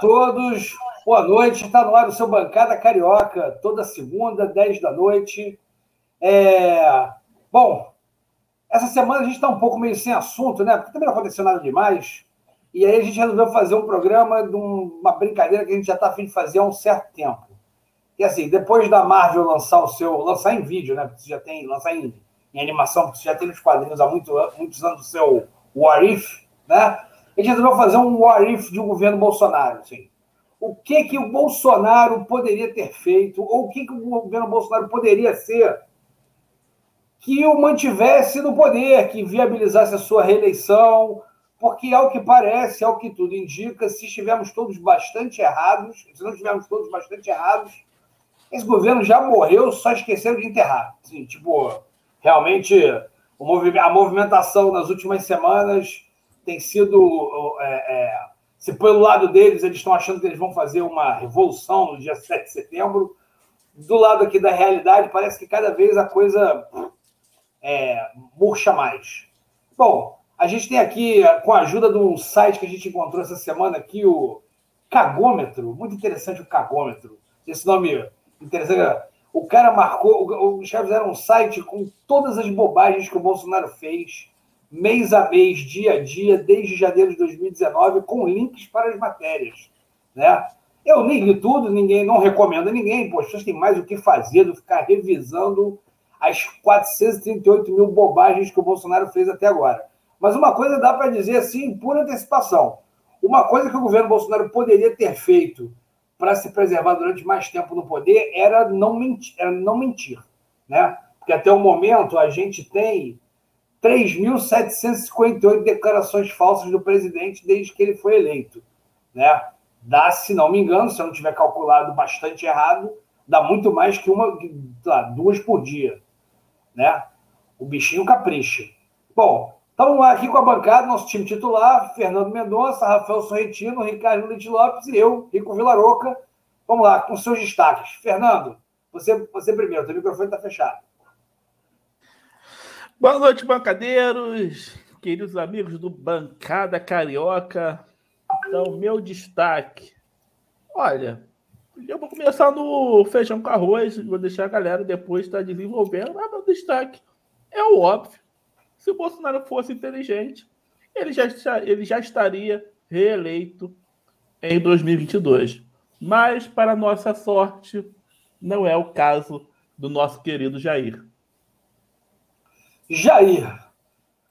Todos, boa noite. Está no ar o seu Bancada Carioca, toda segunda, 10 da noite. É... Bom, essa semana a gente está um pouco meio sem assunto, né? Porque também não aconteceu nada demais. E aí a gente resolveu fazer um programa de uma brincadeira que a gente já está afim de fazer há um certo tempo. E assim, depois da Marvel lançar o seu. lançar em vídeo, né? Porque você já tem. lançar em, em animação, porque você já tem nos quadrinhos há muito, muitos anos o seu What If, né? Gente resolveu fazer um What If de um governo Bolsonaro. Assim. O que, que o Bolsonaro poderia ter feito, ou o que, que o governo Bolsonaro poderia ser que o mantivesse no poder, que viabilizasse a sua reeleição, porque, ao que parece, ao que tudo indica, se estivermos todos bastante errados, se não estivermos todos bastante errados, esse governo já morreu, só esqueceram de enterrar. Assim, tipo, realmente, a movimentação nas últimas semanas tem sido. É, é, se pelo lado deles, eles estão achando que eles vão fazer uma revolução no dia 7 de setembro. Do lado aqui da realidade, parece que cada vez a coisa é, murcha mais. Bom, a gente tem aqui, com a ajuda de um site que a gente encontrou essa semana aqui, o Cagômetro. Muito interessante o Cagômetro. Esse nome interessante. O cara marcou, os caras fizeram um site com todas as bobagens que o Bolsonaro fez, mês a mês, dia a dia, desde janeiro de 2019, com links para as matérias. Né? Eu nem li tudo, ninguém não recomendo a ninguém, vocês têm mais o que fazer do que ficar revisando as 438 mil bobagens que o Bolsonaro fez até agora. Mas uma coisa dá para dizer assim, por antecipação. Uma coisa que o governo Bolsonaro poderia ter feito para se preservar durante mais tempo no poder era não mentir, era não mentir né? Porque até o momento a gente tem 3.758 declarações falsas do presidente desde que ele foi eleito, né? Dá, se não me engano, se eu não tiver calculado bastante errado, dá muito mais que uma, lá, duas por dia né? O bichinho capricha. Bom, estamos aqui com a bancada, nosso time titular, Fernando Mendonça, Rafael Sorrentino, Ricardo Lite Lopes e eu, Rico Vilaroca. Vamos lá, com seus destaques. Fernando, você, você primeiro, teu microfone está fechado. Boa noite, bancadeiros, queridos amigos do Bancada Carioca. Então, meu destaque. Olha, eu vou começar no feijão com arroz, vou deixar a galera depois estar tá desenvolvendo, mas meu destaque é o óbvio. Se o Bolsonaro fosse inteligente, ele já, ele já estaria reeleito em 2022. Mas, para nossa sorte, não é o caso do nosso querido Jair. Jair.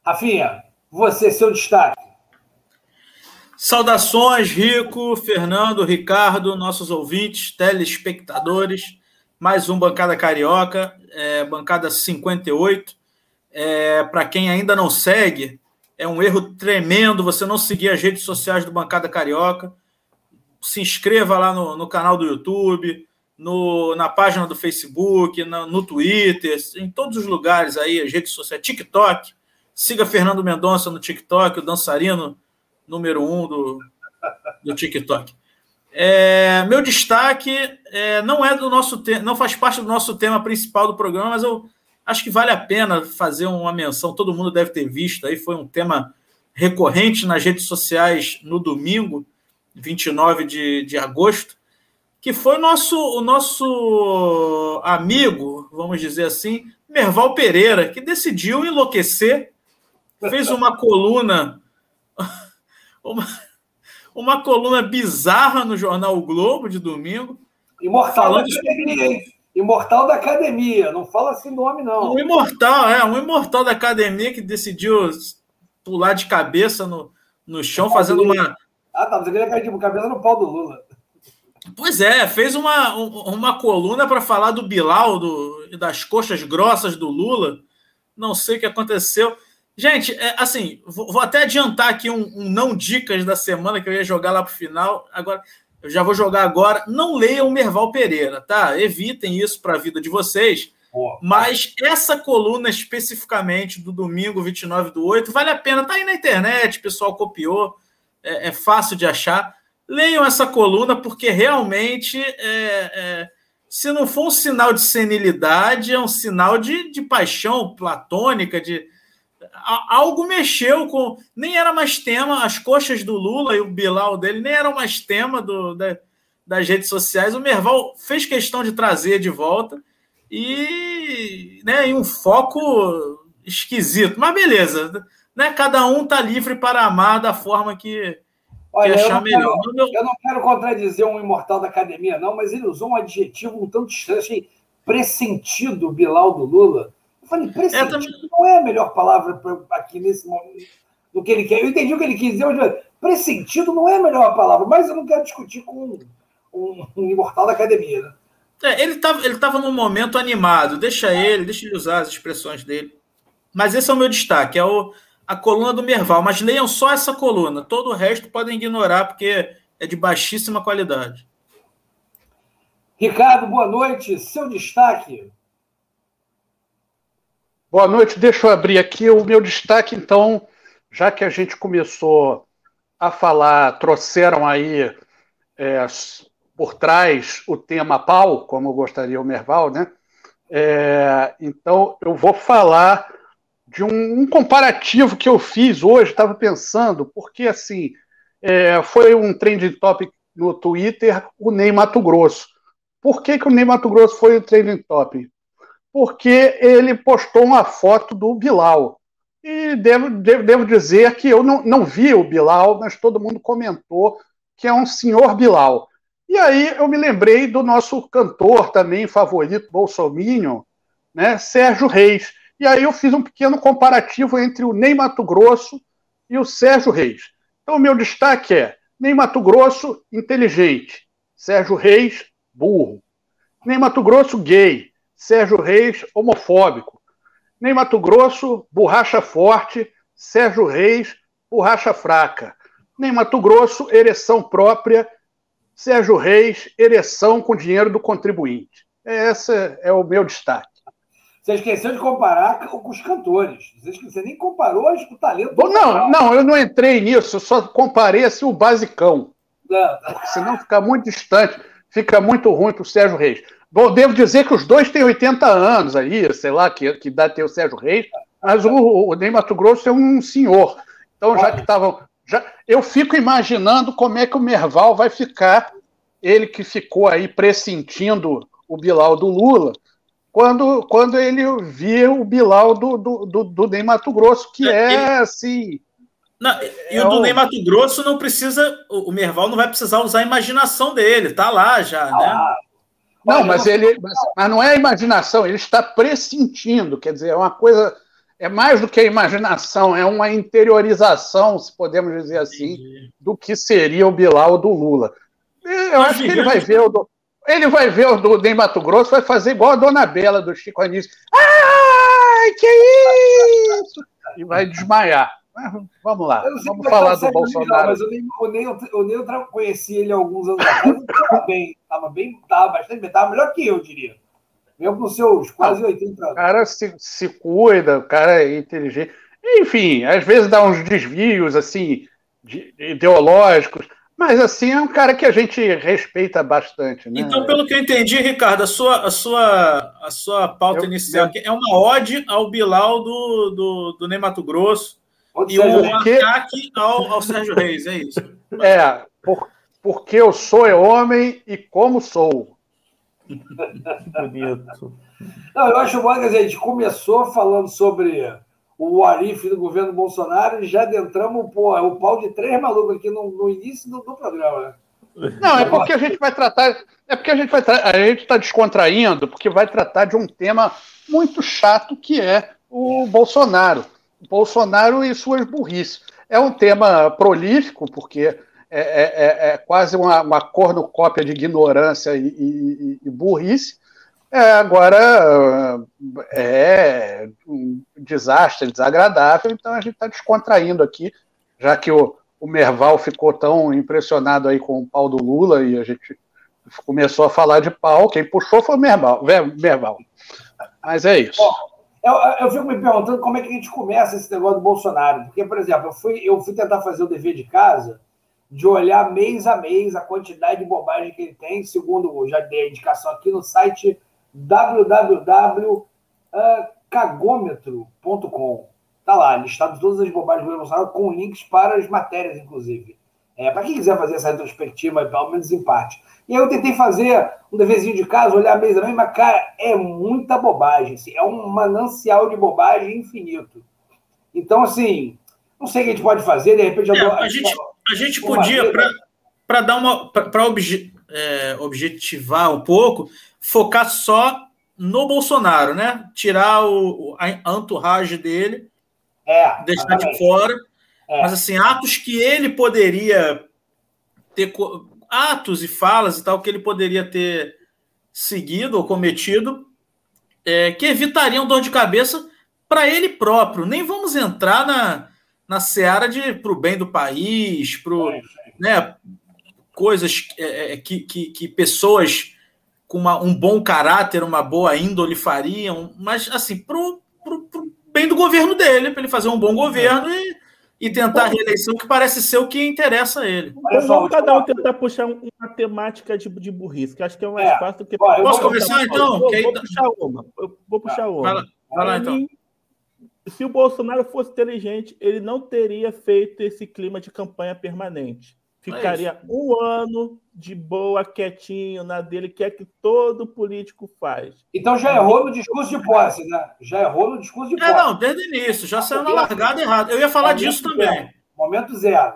Rafinha, você, seu destaque. Saudações, Rico, Fernando, Ricardo, nossos ouvintes, telespectadores. Mais um Bancada Carioca, é, bancada 58. É, Para quem ainda não segue, é um erro tremendo você não seguir as redes sociais do Bancada Carioca. Se inscreva lá no, no canal do YouTube, no, na página do Facebook, no, no Twitter, em todos os lugares aí, as redes sociais, TikTok. Siga Fernando Mendonça no TikTok, o dançarino número um do, do TikTok. É, meu destaque é, não é do nosso não faz parte do nosso tema principal do programa, mas eu acho que vale a pena fazer uma menção. Todo mundo deve ter visto aí, foi um tema recorrente nas redes sociais no domingo, 29 de, de agosto, que foi nosso, o nosso amigo, vamos dizer assim, Merval Pereira, que decidiu enlouquecer, fez uma coluna uma, uma coluna bizarra no jornal o Globo de domingo. Imortal falando da academia? Imortal da academia, não fala assim nome, não. Um imortal, é, um imortal da academia que decidiu pular de cabeça no, no chão, fazendo uma. Ah, tá, você queria cair de cabeça no pau do Lula. Pois é, fez uma, uma coluna para falar do Bilal, do, das coxas grossas do Lula. Não sei o que aconteceu. Gente, é, assim, vou, vou, até adiantar aqui um, um, não dicas da semana que eu ia jogar lá para o final. Agora, eu já vou jogar agora. Não leiam Merval Pereira, tá? Evitem isso para a vida de vocês. Mas essa coluna especificamente do domingo 29 do 8 vale a pena. Tá aí na internet, o pessoal copiou, é, é fácil de achar. Leiam essa coluna, porque realmente, é, é, se não for um sinal de senilidade, é um sinal de, de paixão platônica, de, algo mexeu com. Nem era mais tema, as coxas do Lula e o Bilal dele nem eram mais tema do, da, das redes sociais. O Merval fez questão de trazer de volta e, né, e um foco esquisito. Mas beleza, né? Cada um tá livre para amar da forma que, Olha, que achar eu melhor. Quero, eu não quero contradizer um imortal da academia, não, mas ele usou um adjetivo um tanto estranho, achei pressentido Bilal do Lula. Eu falei, pressentido é, também... não é a melhor palavra pra, aqui nesse momento do que ele quer. Eu entendi o que ele quis dizer, mas pressentido não é a melhor palavra, mas eu não quero discutir com um, um imortal da academia, né? É, ele estava ele tava num momento animado, deixa ele, deixa ele usar as expressões dele. Mas esse é o meu destaque, é o, a coluna do Merval. Mas leiam só essa coluna, todo o resto podem ignorar, porque é de baixíssima qualidade. Ricardo, boa noite. Seu destaque. Boa noite. Deixa eu abrir aqui o meu destaque, então, já que a gente começou a falar, trouxeram aí é, por trás o tema pau, como gostaria o Merval, né? É, então, eu vou falar de um, um, comparativo que eu fiz hoje, estava pensando, porque assim, é, foi um trending topic no Twitter, o Ney Mato Grosso. Por que, que o Ney Mato Grosso foi o trending topic? Porque ele postou uma foto do Bilal. E devo, devo, devo dizer que eu não, não vi o Bilal, mas todo mundo comentou que é um senhor Bilal. E aí eu me lembrei do nosso cantor também favorito, Bolsominion, né, Sérgio Reis. E aí eu fiz um pequeno comparativo entre o Ney Mato Grosso e o Sérgio Reis. Então o meu destaque é Ney Mato Grosso, inteligente. Sérgio Reis, burro. Ney Mato Grosso, gay. Sérgio Reis, homofóbico. Ney Mato Grosso, borracha forte. Sérgio Reis, borracha fraca. Ney Mato Grosso, ereção própria Sérgio Reis, ereção com dinheiro do contribuinte. Esse é o meu destaque. Você esqueceu de comparar com os cantores. Você nem comparou o talento. Bom, não, não, eu não entrei nisso, eu só comparei assim, o basicão. Não. Senão fica muito distante, fica muito ruim para o Sérgio Reis. Bom, devo dizer que os dois têm 80 anos aí, sei lá, que, que dá ter o Sérgio Reis, mas o, o Ney Mato Grosso é um senhor. Então, já que estavam já, eu fico imaginando como é que o Merval vai ficar, ele que ficou aí pressentindo o Bilal do Lula, quando, quando ele viu o Bilal do, do, do, do Ney Mato Grosso, que é, é assim. Não, e é o do Ney Mato Grosso não precisa. O Merval não vai precisar usar a imaginação dele, tá lá já, né? Ah, não, mas ele. Mas, mas não é a imaginação, ele está pressentindo, quer dizer, é uma coisa é mais do que a imaginação, é uma interiorização, se podemos dizer assim, Entendi. do que seria o Bilal do Lula. Eu Mas acho que ele vai ver o ele vai ver o do Ney Mato Grosso, vai fazer igual a Dona Bela do Chico Anísio. Ai, que isso! E vai desmaiar. Vamos lá, vamos falar do Bolsonaro. mas eu nem, eu nem, eu nem eu conheci ele alguns anos atrás, estava bem, estava bem, estava bastante, estava melhor que eu, diria. Mesmo com seus quase 80 anos. O cara se, se cuida, o cara é inteligente. Enfim, às vezes dá uns desvios assim de, ideológicos, mas assim é um cara que a gente respeita bastante. Né? Então, pelo que eu entendi, Ricardo, a sua, a sua, a sua pauta eu, inicial eu... é uma ode ao Bilal do, do, do Ney Mato Grosso e um ataque ao, ao Sérgio Reis, é isso. É, por, porque eu sou homem e como sou. Bonito. Não, eu acho bom que a gente começou falando sobre o Arif do governo Bolsonaro e já adentramos pô, o pau de três malucos aqui no, no início do, do, programa, né? Não, é porque a gente vai tratar. É porque a gente vai a gente está descontraindo, porque vai tratar de um tema muito chato que é o Bolsonaro. O Bolsonaro e suas burrices. É um tema prolífico, porque é, é, é, é quase uma, uma cornucópia de ignorância e, e, e burrice. É, agora é um desastre desagradável, então a gente está descontraindo aqui, já que o, o Merval ficou tão impressionado aí com o pau do Lula e a gente começou a falar de pau, quem puxou foi o Merval. Merval. Mas é isso. Bom, eu, eu fico me perguntando como é que a gente começa esse negócio do Bolsonaro, porque, por exemplo, eu fui, eu fui tentar fazer o dever de casa de olhar mês a mês a quantidade de bobagem que ele tem, segundo já dei a indicação aqui no site www.cagômetro.com. Tá lá, listado todas as bobagens do Bolsonaro com links para as matérias, inclusive. É, para quem quiser fazer essa retrospectiva, pelo menos em parte. E aí eu tentei fazer um deverzinho de casa, olhar a mesa também, mas, cara, é muita bobagem. Assim, é um manancial de bobagem infinito. Então, assim, não sei o que a gente pode fazer, de repente... É, a, gente, a gente podia, para dar uma... para obje, é, objetivar um pouco, focar só no Bolsonaro, né? Tirar o, a entourage dele, é, deixar de fora. É. Mas, assim, atos que ele poderia ter atos e falas e tal que ele poderia ter seguido ou cometido é, que evitariam dor de cabeça para ele próprio. Nem vamos entrar na, na seara de para o bem do país, para né, coisas é, é, que, que, que, pessoas com uma, um bom caráter, uma boa índole fariam, mas assim, para o bem do governo dele, para ele fazer um bom governo e e tentar a reeleição, que parece ser o que interessa a ele. vamos cada um tentar puxar uma temática de, de burrice, que acho que é mais é. fácil do que. Posso começar então? Vou, vou, puxar uma. Eu vou puxar uma. Vai lá, vai lá então. Se o Bolsonaro fosse inteligente, ele não teria feito esse clima de campanha permanente. Ficaria é um ano de boa, quietinho, na dele, que é que todo político faz. Então já errou no discurso de posse, né? Já errou no discurso de é, posse. É, não, desde o início, já saiu na largada errada. Eu ia falar Momento disso também. Zero. Momento zero.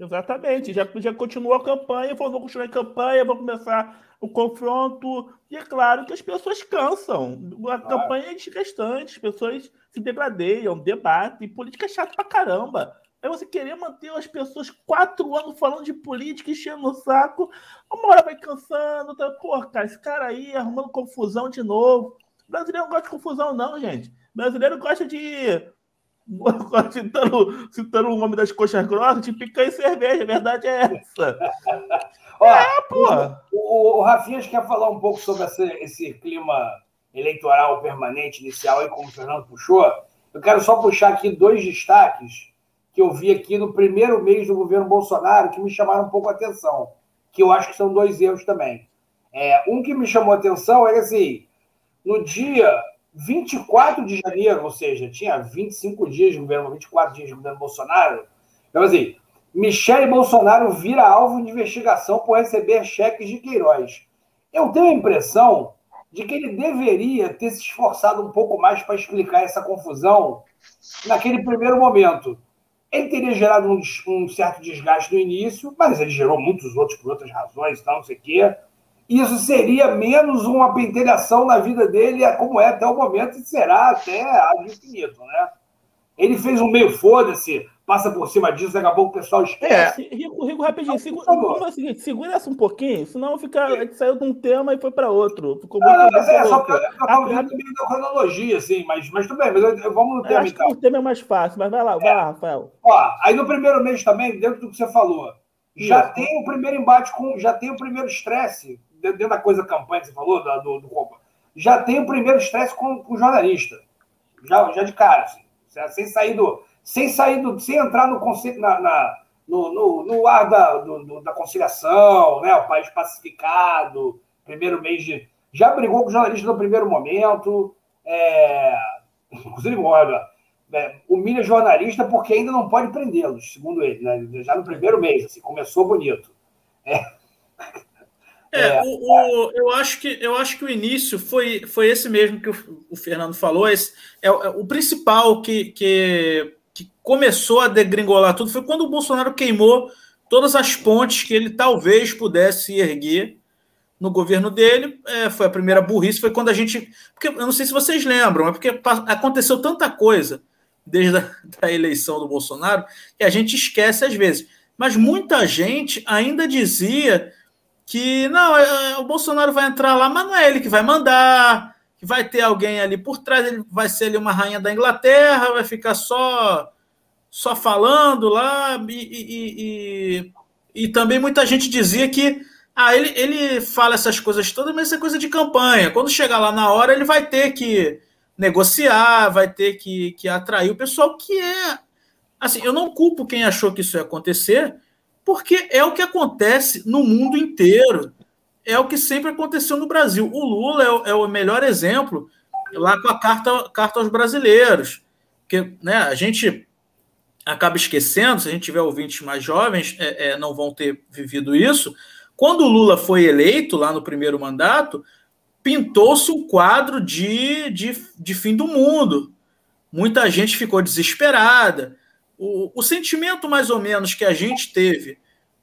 Exatamente, já, já continuou a campanha, falou, vou continuar a campanha, vou começar o confronto. E é claro que as pessoas cansam. A claro. campanha é desgastante, as pessoas se degradeiam, debatem, política é chato pra caramba. Aí você querer manter as pessoas quatro anos falando de política, enchendo o saco, uma hora vai cansando. Tá? Pô, cara, esse cara aí arrumando confusão de novo. O brasileiro não gosta de confusão, não, gente. O brasileiro gosta de. citando, citando o nome das coxas grossas, de picanha e cerveja. A verdade é essa. Ó, é, pô. O, o, o Rafinha quer falar um pouco sobre esse, esse clima eleitoral permanente inicial aí, como o Fernando puxou. Eu quero só puxar aqui dois destaques que eu vi aqui no primeiro mês do governo Bolsonaro que me chamaram um pouco a atenção, que eu acho que são dois erros também. É, um que me chamou a atenção é assim, no dia 24 de janeiro, ou seja, tinha 25 dias de governo, 24 dias de governo Bolsonaro, então assim, Michele Bolsonaro vira alvo de investigação por receber cheques de Queiroz. Eu tenho a impressão de que ele deveria ter se esforçado um pouco mais para explicar essa confusão naquele primeiro momento. Ele teria gerado um, um, certo desgaste no início, mas ele gerou muitos outros por outras razões, tal, não sei o quê. Isso seria menos uma pentelhação na vida dele, como é até o momento, e será até a infinito, né? Ele fez um meio foda-se, passa por cima disso, daqui a pouco o pessoal esquece. É, Rico, Rico, rapidinho, segura, vamos o seguinte, segura essa um pouquinho, senão fica, a gente saiu de um tema e foi para outro. Ficou muito não, não, mas é, só para eu estava vendo também da cronologia, assim, mas, mas tudo bem, mas eu, eu, vamos no tema acho então. Que o tema é mais fácil, mas vai lá, é. vai lá, Rafael. Ó, aí no primeiro mês também, dentro do que você falou, já Isso. tem o primeiro embate com, já tem o primeiro estresse, dentro da coisa campanha que você falou, da, do, do já tem o primeiro estresse com, com o jornalista, já, já de cara, assim, sem sair do sem sair do, sem entrar no na, na no, no, no, ar da, do, da conciliação, né? O país pacificado, primeiro mês de. Já brigou com o jornalista no primeiro momento, é, inclusive, olha, é, humilha jornalista porque ainda não pode prendê-los, segundo ele, né? Já no primeiro mês, assim, começou bonito. É. É, é, o, o, eu, acho que, eu acho que o início foi, foi esse mesmo que o, o Fernando falou. Esse, é, é o principal que, que que começou a degringolar tudo foi quando o Bolsonaro queimou todas as pontes que ele talvez pudesse erguer no governo dele. É, foi a primeira burrice, foi quando a gente. Porque eu não sei se vocês lembram, é porque aconteceu tanta coisa desde a da eleição do Bolsonaro que a gente esquece às vezes. Mas muita gente ainda dizia que não, é, o Bolsonaro vai entrar lá, mas não é ele que vai mandar que vai ter alguém ali por trás, ele vai ser ali uma rainha da Inglaterra, vai ficar só só falando lá, e, e, e, e também muita gente dizia que ah, ele, ele fala essas coisas todas, mas isso é coisa de campanha. Quando chegar lá na hora, ele vai ter que negociar, vai ter que, que atrair o pessoal que é. Assim, eu não culpo quem achou que isso ia acontecer, porque é o que acontece no mundo inteiro é o que sempre aconteceu no Brasil. O Lula é o, é o melhor exemplo lá com a carta, carta aos brasileiros. porque né, a gente acaba esquecendo, se a gente tiver ouvintes mais jovens, é, é, não vão ter vivido isso. Quando o Lula foi eleito lá no primeiro mandato, pintou-se um quadro de, de, de fim do mundo. Muita gente ficou desesperada. O, o sentimento, mais ou menos, que a gente teve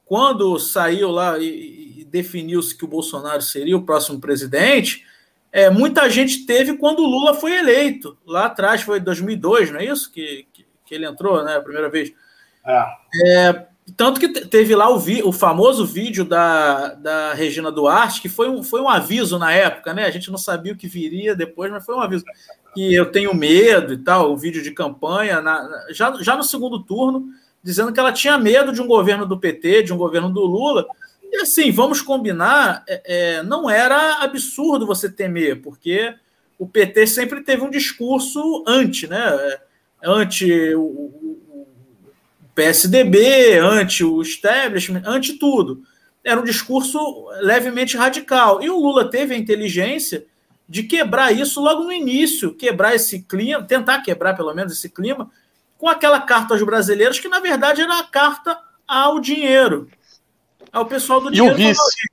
quando saiu lá e definiu-se que o Bolsonaro seria o próximo presidente, é, muita gente teve quando o Lula foi eleito. Lá atrás, foi 2002, não é isso? Que, que, que ele entrou, né? A primeira vez. É. é tanto que teve lá o, vi, o famoso vídeo da, da Regina Duarte, que foi um, foi um aviso na época, né? A gente não sabia o que viria depois, mas foi um aviso. Que eu tenho medo e tal, o um vídeo de campanha, na, já, já no segundo turno, dizendo que ela tinha medo de um governo do PT, de um governo do Lula. E assim, vamos combinar, é, é, não era absurdo você temer, porque o PT sempre teve um discurso anti, né? É, anti o, PSDB, anti o establishment, anti tudo. Era um discurso levemente radical. E o Lula teve a inteligência de quebrar isso logo no início, quebrar esse clima, tentar quebrar pelo menos esse clima, com aquela carta aos brasileiros, que na verdade era a carta ao dinheiro. Ao pessoal do dinheiro. E o vice.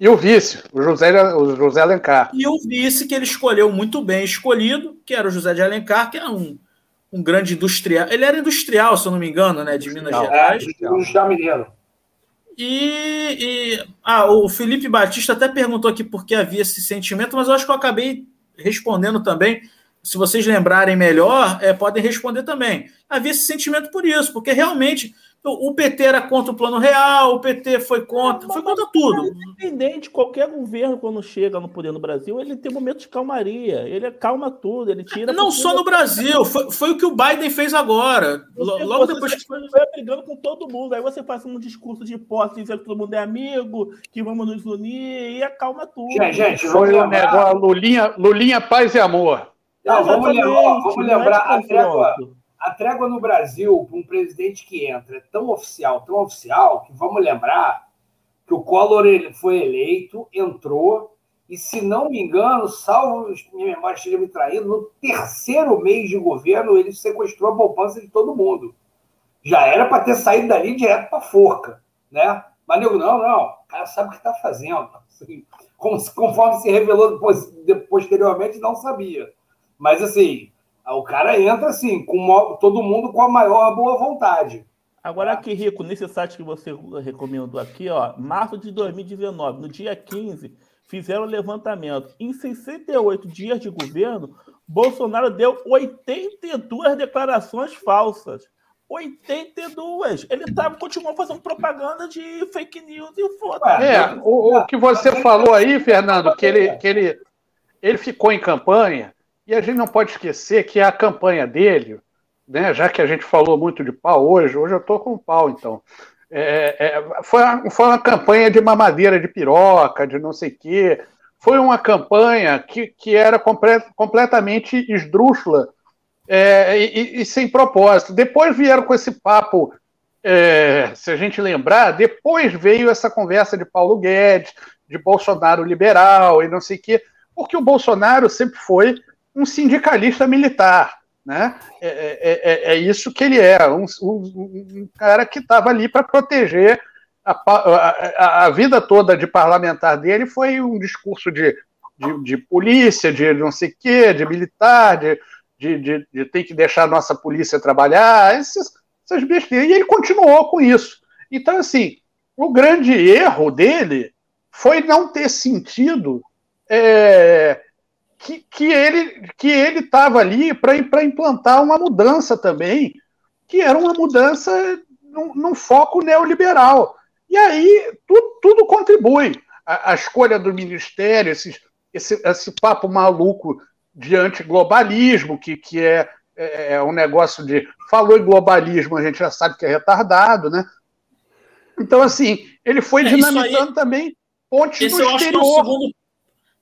E o vice, o José, o José Alencar. E o vice que ele escolheu muito bem escolhido, que era o José de Alencar, que era um, um grande industrial. Ele era industrial, se eu não me engano, né? De Minas Gerais. É, industrial mineiro. E, e ah, o Felipe Batista até perguntou aqui por que havia esse sentimento, mas eu acho que eu acabei respondendo também se vocês lembrarem melhor, é, podem responder também. Havia esse sentimento por isso, porque realmente o PT era contra o plano real, o PT foi contra, foi contra tudo. Independente, qualquer governo, quando chega no poder no Brasil, ele tem um momento de calmaria, ele calma tudo, ele tira. Não só no Brasil, foi, foi, o que o Biden fez agora. Você, Logo você depois. Você foi brigando com todo mundo, aí você faz um discurso de posse, dizendo que todo mundo é amigo, que vamos nos unir, e acalma tudo. Gente, gente foi um negócio, Lulinha, Lulinha, paz e amor. Não, vamos lembrar, vamos lembrar a trégua, a trégua no Brasil para um presidente que entra é tão oficial, tão oficial, que vamos lembrar que o Collor ele foi eleito, entrou, e se não me engano, salvo minha memória esteja me traindo, no terceiro mês de governo ele sequestrou a poupança de todo mundo. Já era para ter saído dali direto para a forca, né? Mas nego, não, não, o cara sabe o que está fazendo. Assim, conforme se revelou posteriormente, não sabia. Mas assim, o cara entra assim, com todo mundo com a maior boa vontade. Agora aqui, Rico, nesse site que você recomendou aqui, ó, março de 2019, no dia 15, fizeram o levantamento. Em 68 dias de governo, Bolsonaro deu 82 declarações falsas. 82. Ele tava, continuou fazendo propaganda de fake news e foda. É, o, o, que você falou aí, Fernando, que ele, que ele, ele ficou em campanha e a gente não pode esquecer que a campanha dele, né, já que a gente falou muito de pau hoje, hoje eu estou com pau, então. É, é, foi, uma, foi uma campanha de mamadeira de piroca, de não sei o quê. Foi uma campanha que, que era complet, completamente esdrúxula é, e, e, sem propósito. Depois vieram com esse papo, é, se a gente lembrar, depois veio essa conversa de Paulo Guedes, de Bolsonaro liberal e não sei o quê, porque o Bolsonaro sempre foi um sindicalista militar. Né? É, é, é, é isso que ele é, um, um, um cara que estava ali para proteger a, a, a, vida toda de parlamentar dele foi um discurso de, de, de polícia, de não sei o quê, de militar, de, de, de, de ter que deixar a nossa polícia trabalhar, essas, essas besteiras. E ele continuou com isso. Então, assim, o grande erro dele foi não ter sentido é, que, que ele que ele estava ali para implantar uma mudança também, que era uma mudança num, num foco neoliberal. E aí tudo, tudo contribui. A, a, escolha do ministério, esse, esse, esse papo maluco de antiglobalismo, que, que é, é, é um negócio de. Falou em globalismo, a gente já sabe que é retardado, né? Então, assim, ele foi é, dinamitando aí, também pontes no exterior. É segundo,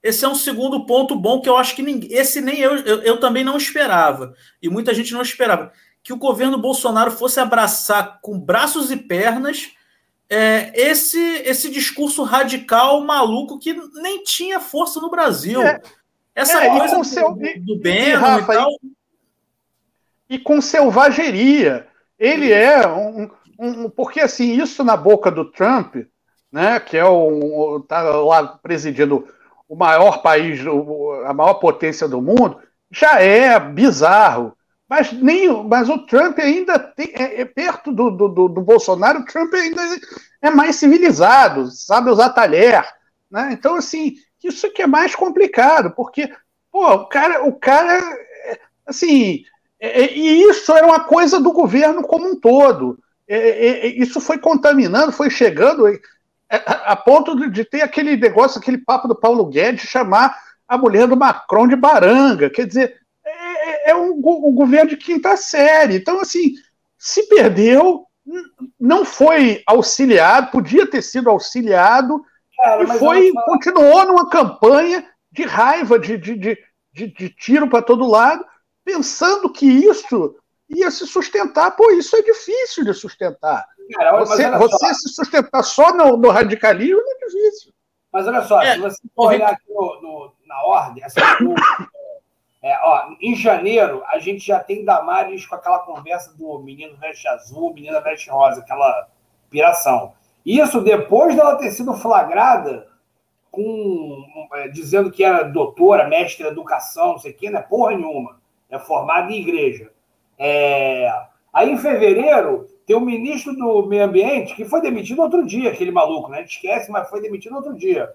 esse é um segundo ponto bom que eu acho que ninguém, esse nem eu, eu, eu, também não esperava, e muita gente não esperava, que o governo Bolsonaro fosse abraçar com braços e pernas é, esse, esse discurso radical maluco que nem tinha força no Brasil. É, Essa é, coisa do, seu, do, Beno e, Rafa, e tal. e com selvageria. Ele é um, um, Porque, assim, isso na boca do Trump, né, que é o. está lá presidindo o maior país, a maior potência do mundo, já é bizarro. Mas, nem, mas o Trump ainda tem, é, é perto do, do, do, Bolsonaro, o Trump ainda é mais civilizado, sabe usar talher. Né? Então, assim, isso que é mais complicado, porque pô, o cara, o cara assim, é, é, e isso era uma coisa do governo como um todo. É, é, é isso foi contaminando, foi chegando a, a ponto de, ter aquele negócio, aquele papo do Paulo Guedes chamar a mulher do Macron de baranga. Quer dizer, é, é um, um, governo de quinta série. Então, assim, se perdeu, não foi auxiliado, podia ter sido auxiliado, Cara, e foi, continuou numa campanha de raiva, de, de, de, de, de tiro para todo lado, pensando que isso ia se sustentar. Pô, isso é difícil de sustentar. Cara, você, você se sustentar só no, no, radicalismo é difícil. Mas olha só, é, se você for olhar aqui no, no, na ordem, assim, é, ó, em janeiro, a gente já tem Damares com aquela conversa do menino veste azul, menina veste rosa, aquela piração. Isso depois dela ter sido flagrada com é, dizendo que era doutora, mestre de educação, não sei o quê, não é porra nenhuma. É formada em igreja. É... Aí, em fevereiro, tem o ministro do Meio Ambiente que foi demitido outro dia, aquele maluco, né? A gente esquece, mas foi demitido outro dia.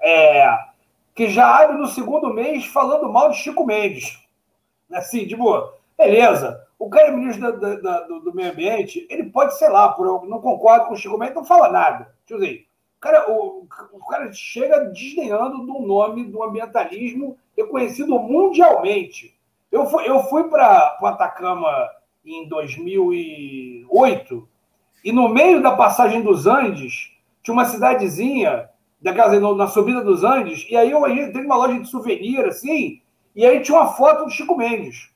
É que já abre no segundo mês falando mal de Chico Mendes. Assim, tipo, beleza. O cara é ministro da, da, do, do, meio ambiente, ele pode, sei lá, por, não concorda com o Chico Mendes, não fala nada. Deixa eu dizer, o cara, o, o cara chega desdenhando do nome do ambientalismo reconhecido mundialmente. Eu fui, eu fui para o Atacama em 2008 e no meio da passagem dos Andes tinha uma cidadezinha daquelas, na subida dos Andes, e aí eu entrei numa loja de souvenir, assim, e aí tinha uma foto do Chico Mendes.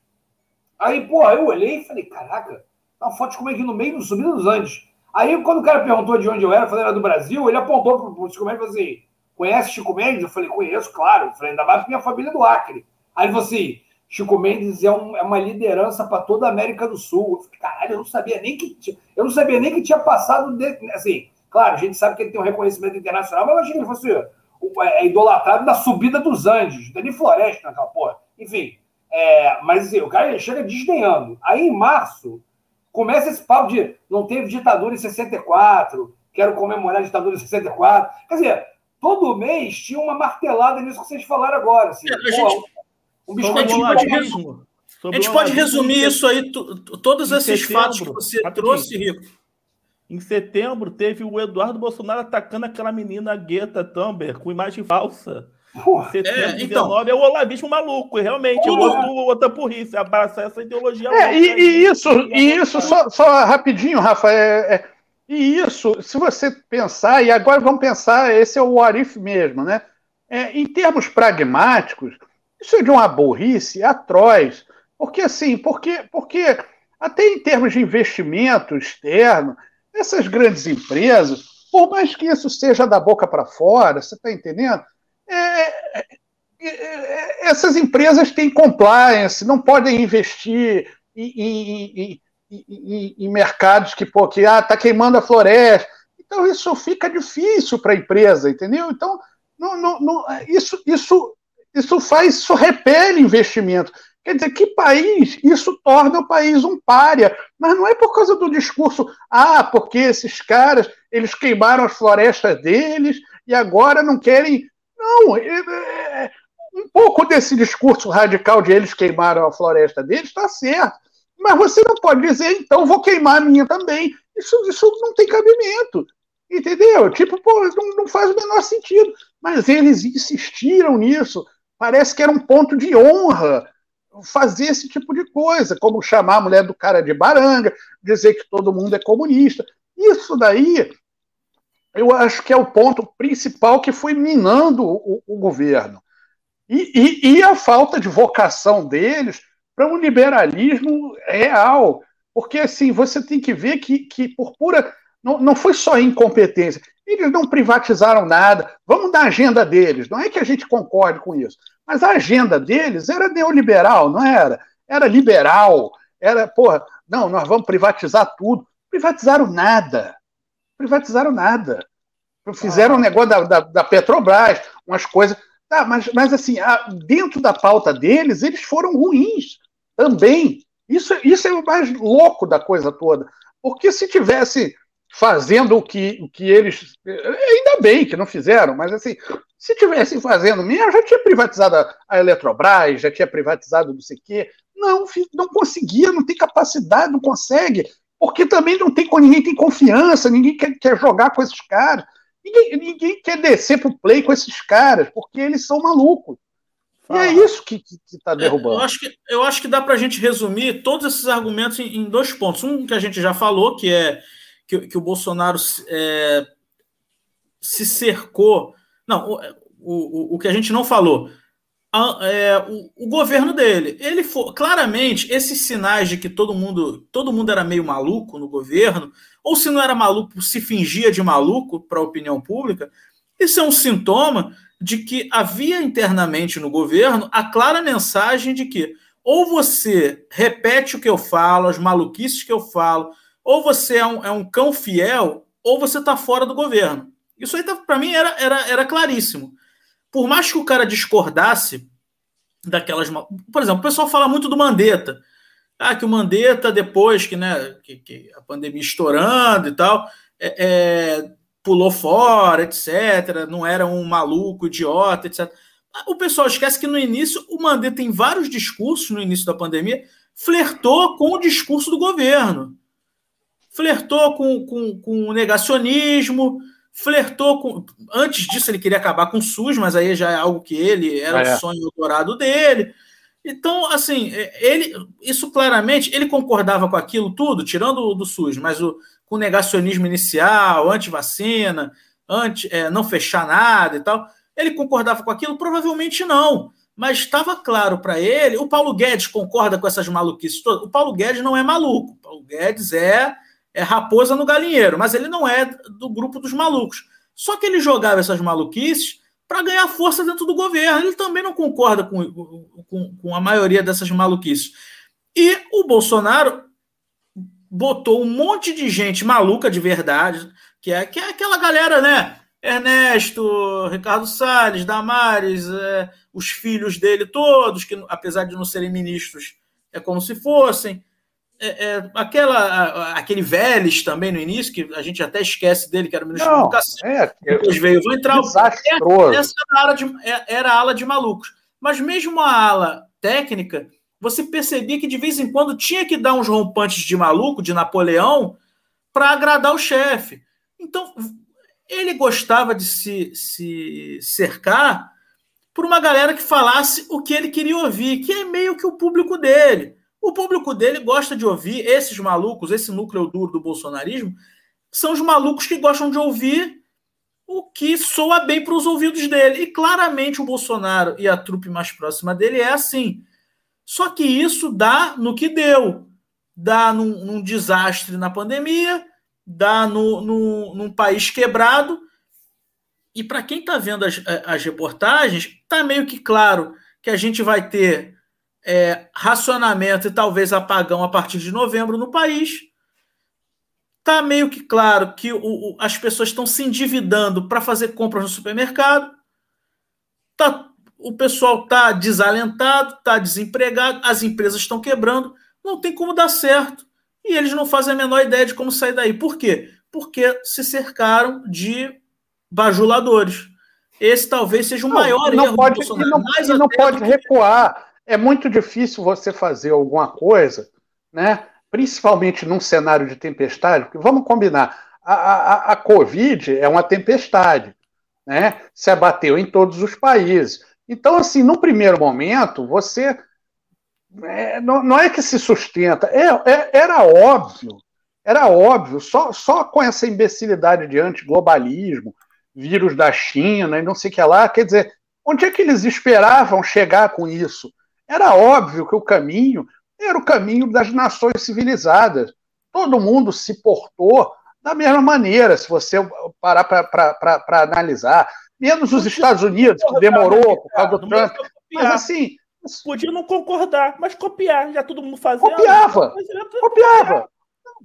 Aí, pô, eu olhei e falei, caraca, tá uma foto de Mendes aqui no meio do subida dos Andes. Aí, quando o cara perguntou de onde eu era, eu falei, era do Brasil, ele apontou pro, Chico Mendes e falou assim, conhece Chico Mendes? Eu falei, conheço, claro. Eu falei, ainda mais minha família é do Acre. Aí ele falou assim, Chico Mendes é, um, é uma liderança para toda a América do Sul. Eu caralho, eu não sabia nem que eu não sabia nem que tinha passado de, assim, Claro, a gente sabe que ele tem um reconhecimento internacional, mas imagina que ele fosse é, é, idolatrado da subida dos Andes, Dani Floresta naquela porra. Enfim, é, mas assim, o cara chega desdenhando. Aí em março, começa esse papo de não teve ditadura em 64, quero comemorar a ditadura em 64. Quer dizer, todo mês tinha uma martelada nisso que vocês falaram agora. Assim, é, a gente, um biscoito pode resumir. A gente pode resumir isso aí, todos esses setembro, fatos que você rapidinho. trouxe, Rico em setembro, teve o Eduardo Bolsonaro atacando aquela menina Guetta Thunberg com imagem falsa. Porra, setembro é, então, 19 é o olavismo maluco, realmente. Porra. Eu outro, outra burrice, abraçar essa ideologia. É, e, e, isso, e isso só, só rapidinho, Rafa, é, é, e isso, se você pensar, e agora vamos pensar, esse é o Arif mesmo, né? É, em termos pragmáticos, isso é de uma burrice atroz. Porque assim, porque, porque até em termos de investimento externo, essas grandes empresas, por mais que isso seja da boca para fora, você está entendendo? É, é, é, é, essas empresas têm compliance, não podem investir em, em, em, em mercados que, pô, que ah, tá queimando a floresta. Então isso fica difícil para a empresa, entendeu? Então não, não, não, isso, isso, isso faz, isso repele investimento. Quer dizer, que país isso torna o país um párea? Mas não é por causa do discurso, ah, porque esses caras, eles queimaram as florestas deles e agora não querem. Não, é, é, é um pouco desse discurso radical de eles queimaram a floresta deles está certo. Mas você não pode dizer, então vou queimar a minha também. Isso, isso não tem cabimento. Entendeu? Tipo, pô, não, não faz o menor sentido. Mas eles insistiram nisso. Parece que era um ponto de honra fazer esse tipo de coisa, como chamar a mulher do cara de baranga, dizer que todo mundo é comunista. Isso daí, eu acho que é o ponto principal que foi minando o, o governo. E, e, e, a falta de vocação deles para um liberalismo real. Porque, assim, você tem que ver que, que por pura. Não, não foi só incompetência. Eles não privatizaram nada. Vamos dar agenda deles. Não é que a gente concorde com isso. Mas a agenda deles era neoliberal, não era? Era liberal, era, porra, não, nós vamos privatizar tudo. Privatizaram nada. Privatizaram nada. Fizeram ah. um negócio da, da, da, Petrobras, umas coisas. Tá, mas, mas assim, a, dentro da pauta deles, eles foram ruins também. Isso, isso é o mais louco da coisa toda. Porque se tivesse fazendo o que, o que eles. Ainda bem que não fizeram, mas assim, se tivessem fazendo mesmo, já tinha privatizado a, a Eletrobras, já tinha privatizado não sei o quê. Não, não conseguia, não tem capacidade, não consegue, porque também não tem ninguém tem confiança, ninguém quer, quer jogar com esses caras, ninguém, ninguém quer descer pro play com esses caras, porque eles são malucos. E é isso que está derrubando. É, eu, acho que, eu acho que dá para a gente resumir todos esses argumentos em, em, dois pontos. Um que a gente já falou, que é que, que o Bolsonaro é, se cercou. Não, o, o, o que a gente não falou. A, é, o, o, governo dele, ele foi claramente esses sinais de que todo mundo todo mundo era meio maluco no governo, ou se não era maluco, se fingia de maluco para a opinião pública. Isso é um sintoma de que havia internamente no governo a clara mensagem de que ou você repete o que eu falo, as maluquices que eu falo, ou você é um, é um cão fiel, ou você está fora do governo. Isso aí, tá, para mim, era, era, era claríssimo. Por mais que o cara discordasse daquelas. Por exemplo, o pessoal fala muito do Mandetta. Ah, que o Mandetta, depois que, né, que, que a pandemia estourando e tal, é, é, pulou fora, etc. Não era um maluco, idiota, etc. O pessoal esquece que no início o Mandetta tem vários discursos no início da pandemia, flertou com o discurso do governo. Flertou com, com, com o negacionismo, flertou com. Antes disso, ele queria acabar com o SUS, mas aí já é algo que ele era é. o sonho dourado dele. Então, assim, ele, isso claramente, ele concordava com aquilo tudo, tirando o do SUS, mas o, com negacionismo inicial, anti-vacina, anti, é, não fechar nada e tal. Ele concordava com aquilo? Provavelmente não. Mas estava claro para ele. O Paulo Guedes concorda com essas maluquices todas. O Paulo Guedes não é maluco. O Paulo Guedes é, é raposa no galinheiro, mas ele não é do grupo dos malucos. Só que ele jogava essas maluquices para ganhar força dentro do governo. Ele também não concorda com, com, com a maioria dessas maluquices. E o Bolsonaro botou um monte de gente maluca de verdade, que é, que é aquela galera, né? Ernesto, Ricardo Salles, Damares, é, os filhos dele todos, que apesar de não serem ministros, é como se fossem. É, é, aquela, aquele Vélez também no início, que a gente até esquece dele, que era ministro não, da Educação. É, depois veio, vou entrar. Essa era ala de, é, era ala de malucos. Mas mesmo a ala técnica você percebia que de vez em quando tinha que dar uns rompantes de maluco, de Napoleão, para agradar o chefe. Então, ele gostava de se, se cercar por uma galera que falasse o que ele queria ouvir, que é meio que o público dele. O público dele gosta de ouvir esses malucos, esse núcleo duro do bolsonarismo, são os malucos que gostam de ouvir o que soa bem para os ouvidos dele. E claramente o Bolsonaro e a trupe mais próxima dele é assim. Só que isso dá no que deu. Dá num, num desastre na pandemia, dá no, no, num país quebrado. E para quem está vendo as, as reportagens, está meio que claro que a gente vai ter é, racionamento e talvez apagão a partir de novembro no país. Está meio que claro que o, o, as pessoas estão se endividando para fazer compras no supermercado. Está o pessoal está desalentado, está desempregado, as empresas estão quebrando, não tem como dar certo. E eles não fazem a menor ideia de como sair daí. Por quê? Porque se cercaram de bajuladores. Esse talvez seja o não, maior não erro pode, do Bolsonaro. Não, não pode recuar. É muito difícil você fazer alguma coisa, né? principalmente num cenário de tempestade, porque vamos combinar, a, a, a Covid é uma tempestade, né? se abateu em todos os países. Então, assim, no primeiro momento, você. É, não, não, é que se sustenta, é, é, era óbvio, era óbvio, só, só com essa imbecilidade de antiglobalismo, vírus da China e não sei o que lá, quer dizer, onde é que eles esperavam chegar com isso? Era óbvio que o caminho era o caminho das nações civilizadas. Todo mundo se portou da mesma maneira, se você parar para analisar menos os Estados Unidos, que demorou por causa do Trump. Mas assim, Podia não concordar, mas copiar, já todo mundo fazendo. Copiava, copiava.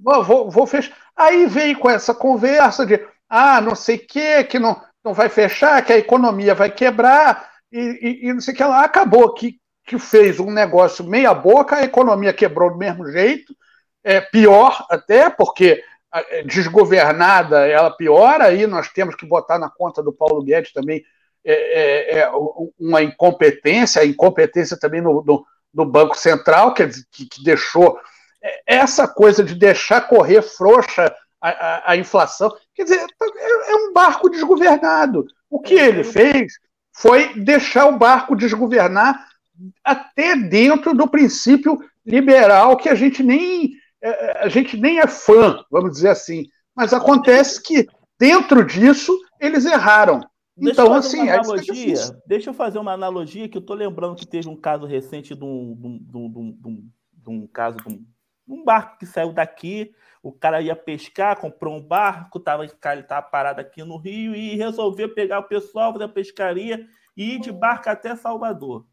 Vou, vou, vou fechar. Aí veio com essa conversa de ah, não sei o que, que não, não vai fechar, que a economia vai quebrar, e, e, e não sei o que lá. Acabou que, que fez um negócio meia boca, a economia quebrou do mesmo jeito, é pior até, porque é, desgovernada ela piora, aí nós temos que botar na conta do Paulo Guedes também é, é, é uma incompetência, a incompetência também no, no, no Banco Central, que, que, que, deixou é, essa coisa de deixar correr frouxa a, a, a inflação. Quer dizer, é, é, um barco desgovernado. O que ele fez foi deixar o barco desgovernar até dentro do princípio liberal que a gente nem a gente nem é fã, vamos dizer assim. Mas acontece que dentro disso eles erraram. Deixa então, assim, é analogia, é deixa eu fazer uma analogia que eu tô lembrando que teve um caso recente de um, de um, de um, de um caso de um, um, barco que saiu daqui, o cara ia pescar, comprou um barco, tava, ele estava parado aqui no Rio e resolveu pegar o pessoal da pescaria e ir de barco até Salvador.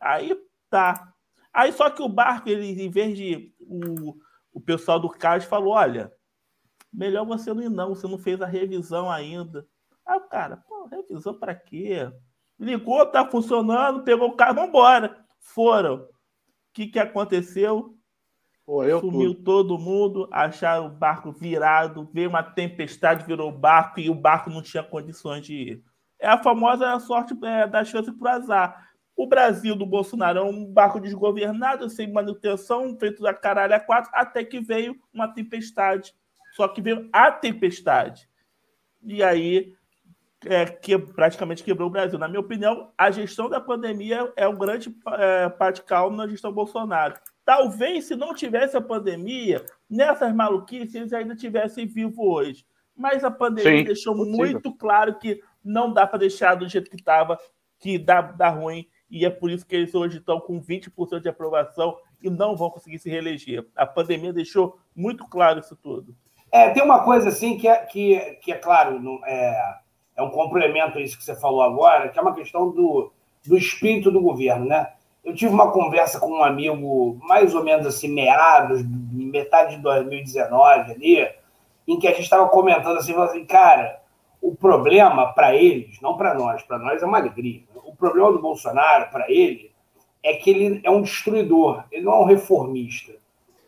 Aí tá. Aí só que o barco, ele, em vez de o, o pessoal do CAS falou: olha, melhor você não ir, não, você não fez a revisão ainda. Aí o cara, pô, revisou para quê? Ligou, tá funcionando, pegou o carro, vambora. Foram. O que, que aconteceu? Pô, Sumiu tudo. todo mundo, acharam o barco virado, veio uma tempestade, virou o barco e o barco não tinha condições de ir. É a famosa sorte é, da chance por azar. O Brasil do Bolsonaro é um barco desgovernado, sem manutenção, feito da caralho a quatro, até que veio uma tempestade. Só que veio a tempestade. E aí é, que praticamente quebrou o Brasil. Na minha opinião, a gestão da pandemia é um grande é, calmo na gestão Bolsonaro. Talvez, se não tivesse a pandemia, nessas maluquices eles ainda tivessem vivo hoje. Mas a pandemia Sim, deixou possível. muito claro que não dá para deixar do jeito que estava, que dá, dá ruim, e é por isso que eles hoje estão com 20% de aprovação e não vão conseguir se reeleger. A pandemia deixou muito claro isso tudo. É, tem uma coisa assim que é, que, que é claro, não, é, é um complemento a isso que você falou agora, que é uma questão do, do espírito do governo, né? Eu tive uma conversa com um amigo, mais ou menos assim, meados, metade de 2019 ali, em que a gente estava comentando assim, assim, cara, o problema para eles, não para nós, para nós é uma alegria. O problema do Bolsonaro, para ele, é que ele é um destruidor, ele não é um reformista.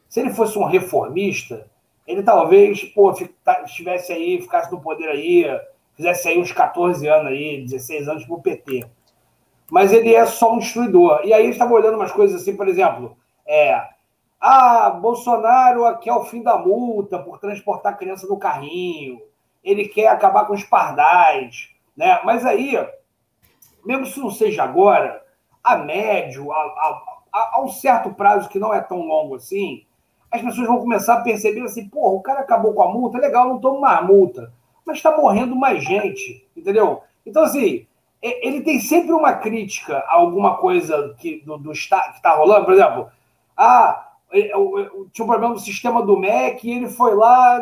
Se ele fosse um reformista, ele talvez pô, tá, estivesse aí, ficasse no poder aí fizesse aí uns 14 anos aí, 16 anos pro PT. Mas ele é só um destruidor. E aí ele estava olhando umas coisas assim, por exemplo, é, ah, Bolsonaro quer o fim da multa por transportar criança no carrinho. Ele quer acabar com os pardais, né? Mas aí, mesmo se não seja agora, a médio, a, a, a, a um certo prazo que não é tão longo assim, as pessoas vão começar a perceber assim, porra, o cara acabou com a multa, legal, não toma mais multa mas está morrendo mais gente, entendeu? Então, assim, ele tem sempre uma crítica a alguma coisa que, do, do que está rolando. Por exemplo, ah, tinha um problema no sistema do MEC ele foi lá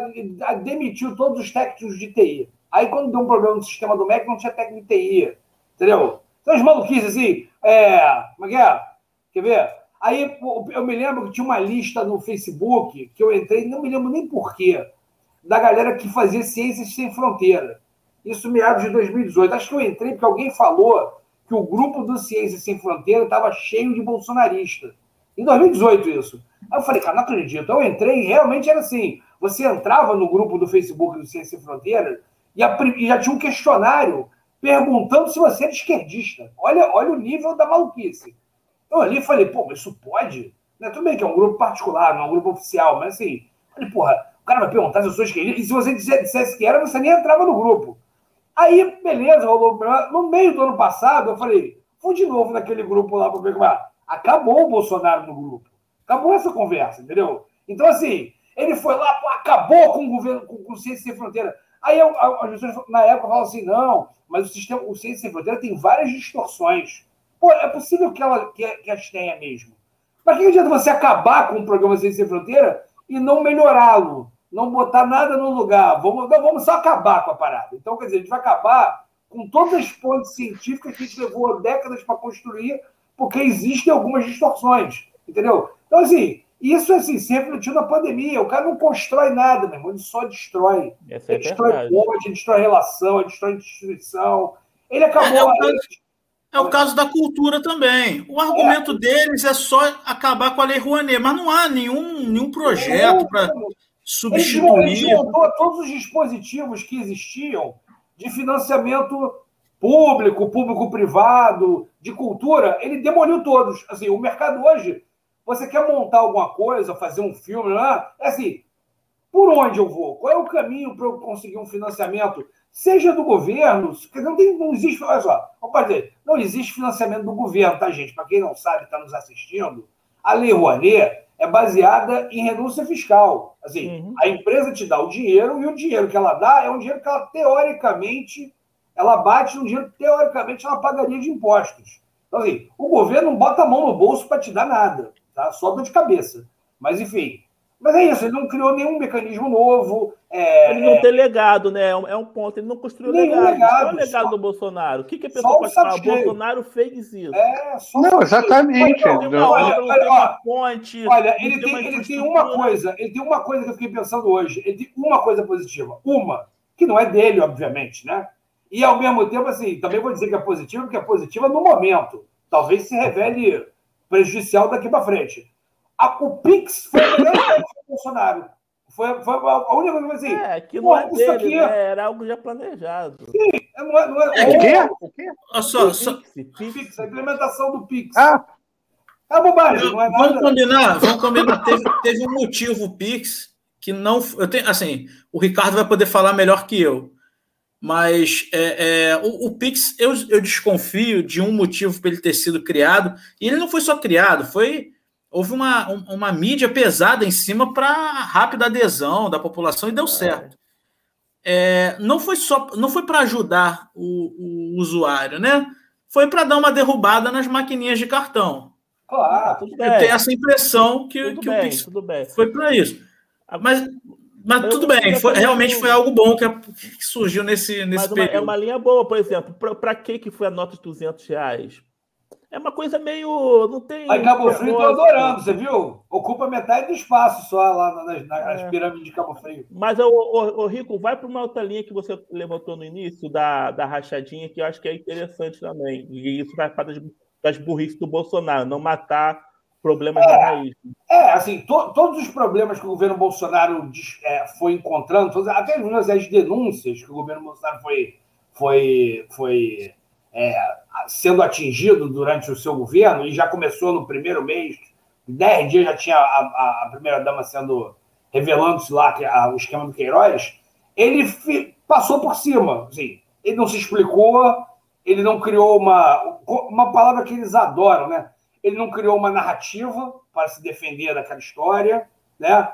demitiu todos os técnicos de TI. Aí, quando deu um problema no sistema do MEC, não tinha técnico de TI, entendeu? Então, as maluquices assim, é, como é que é? Quer ver? Aí eu me lembro que tinha uma lista no Facebook que eu entrei, não me lembro nem porquê da galera que fazia Ciências Sem Fronteira. Isso meados de 2018. Acho que eu entrei porque alguém falou que o grupo do Ciências Sem Fronteira estava cheio de bolsonarista. Em 2018, isso. Aí eu falei, cara, não acredito. Eu entrei e realmente era assim. Você entrava no grupo do Facebook do Ciência Sem Fronteira e, a, e já tinha um questionário perguntando se você era esquerdista. Olha, olha o nível da maluquice. Eu ali falei, pô, mas isso pode? Né? Tudo bem que é um grupo particular, não é um grupo oficial, mas assim, falei, porra, o cara vai perguntar se eu sou esquerdista. E se você dissesse que era, você nem entrava no grupo. Aí, beleza, rolou. No meio do ano passado, eu falei, vou de novo naquele grupo lá para ver como é. Acabou o Bolsonaro no grupo. Acabou essa conversa, entendeu? Então, assim, ele foi lá, acabou com o governo, com o Ciência Sem Fronteira. Aí as pessoas na época falam assim: não, mas o sistema, o Ciência Sem Fronteira tem várias distorções. Pô, é possível que, ela, que, que as tenha mesmo. Mas que adianta você acabar com o programa Ciência Sem Fronteira e não melhorá-lo? não botar nada no lugar, vamos, não, vamos só acabar com a parada. Então, quer dizer, a gente vai acabar com todas as fontes científicas que a gente levou décadas para construir, porque existem algumas distorções, entendeu? Então, assim, isso assim, se refletiu na pandemia. O cara não constrói nada, meu irmão, ele só destrói. Essa é ele destrói verdade. ponte, ele destrói relação, ele destrói instituição. Ele acabou. É, é o caso- É o caso da cultura também. O argumento deles é só acabar com a Lei Rouanet, mas não há nenhum, nenhum projeto para desmontou- ele substituir. desmontou todos os dispositivos que existiam de financiamento público, público-privado, de cultura. Ele demoliu todos. Assim, o mercado hoje, você quer montar alguma coisa, fazer um filme, né? é assim, por onde eu vou? Qual é o caminho para eu conseguir um financiamento? Seja do governo, não, tem, não existe, olha só, dizer, não existe financiamento do governo, tá, gente? Para quem não sabe, está nos assistindo, a Lei Rouanet é baseada em renúncia fiscal. Assim, Uhum. a empresa te dá o dinheiro e o dinheiro que ela dá é um dinheiro que ela, teoricamente, ela bate no dinheiro que, teoricamente, ela pagaria de impostos. Então, assim, o governo não bota a mão no bolso para te dar nada, tá? Só dor de cabeça. Mas, enfim. Mas é isso, ele não criou nenhum mecanismo novo. é, Ele não tem legado, né? É um- É um ponto. Ele não construiu Nenhum legado. legado, Qual é o legado só- do Bolsonaro? O que, que a pessoa o pode falar? cheio. Bolsonaro fez isso. é só Não, exatamente. Não, olha, tem ó, ponte. Olha, ele tem, uma ele tem uma coisa, ele tem uma coisa que eu fiquei pensando hoje. Ele tem uma coisa positiva. Uma, que não é dele, obviamente, né? E ao mesmo tempo, assim, também vou dizer que é positiva, porque é positiva no momento. Talvez se revele prejudicial daqui para frente. A- o Pix foi a melhor ideia do Bolsonaro. Foi, foi a única coisa assim. É, que não é isso dele, aqui- né? Era algo já planejado. Não é, não é, É, O quê? O quê? Olha só, só- Pix, Pix. Pix, a implementação do Pix. Ah, É bobagem, não é vamos nada. combinar, vamos combinar. Teve, teve um motivo o Pix que não. Eu tenho, assim, o Ricardo vai poder falar melhor que eu. Mas é, é, o, o Pix, eu, eu desconfio de um motivo para ele ter sido criado. E ele não foi só criado, foi. Houve uma, um- uma mídia pesada em cima para rápida adesão da população e deu certo. É, não foi só não foi para ajudar o, o usuário, né? Foi para dar uma derrubada nas maquininhas de cartão. Claro. tudo Eu bem. tenho essa impressão que, Tudo que o bem, Pix tudo bem. foi para isso. Mas, mas Eu tudo bem, foi, realmente foi algo bom que, que surgiu nesse, nesse Mas uma- é período. uma linha boa, por exemplo. Para que que foi a nota de 200 reais? É uma coisa meio. Não tem. Aí Cabo Frio propósito. adorando, você viu? Ocupa metade do espaço só lá nas, nas É. pirâmides de Cabo Frio. Mas, ô, ô, ô, Rico, vai para uma outra linha que você levantou no início, da, da rachadinha, que eu acho que é interessante também. E isso vai para das, das burrices do Bolsonaro, não matar problemas na raiz. É, assim, to- todos os problemas que o governo Bolsonaro é, foi encontrando, todas- até as as denúncias que o governo Bolsonaro foi, foi, foi é, sendo atingido durante o seu governo, e já começou no primeiro mês, em 10 dias já tinha a, a- a primeira-dama sendo revelando-se lá que a- o esquema do Queiroz, ele fi- passou por cima. Assim, ele não se explicou, ele não criou uma, uma palavra que eles adoram, né? Ele não criou uma narrativa para se defender daquela história, né?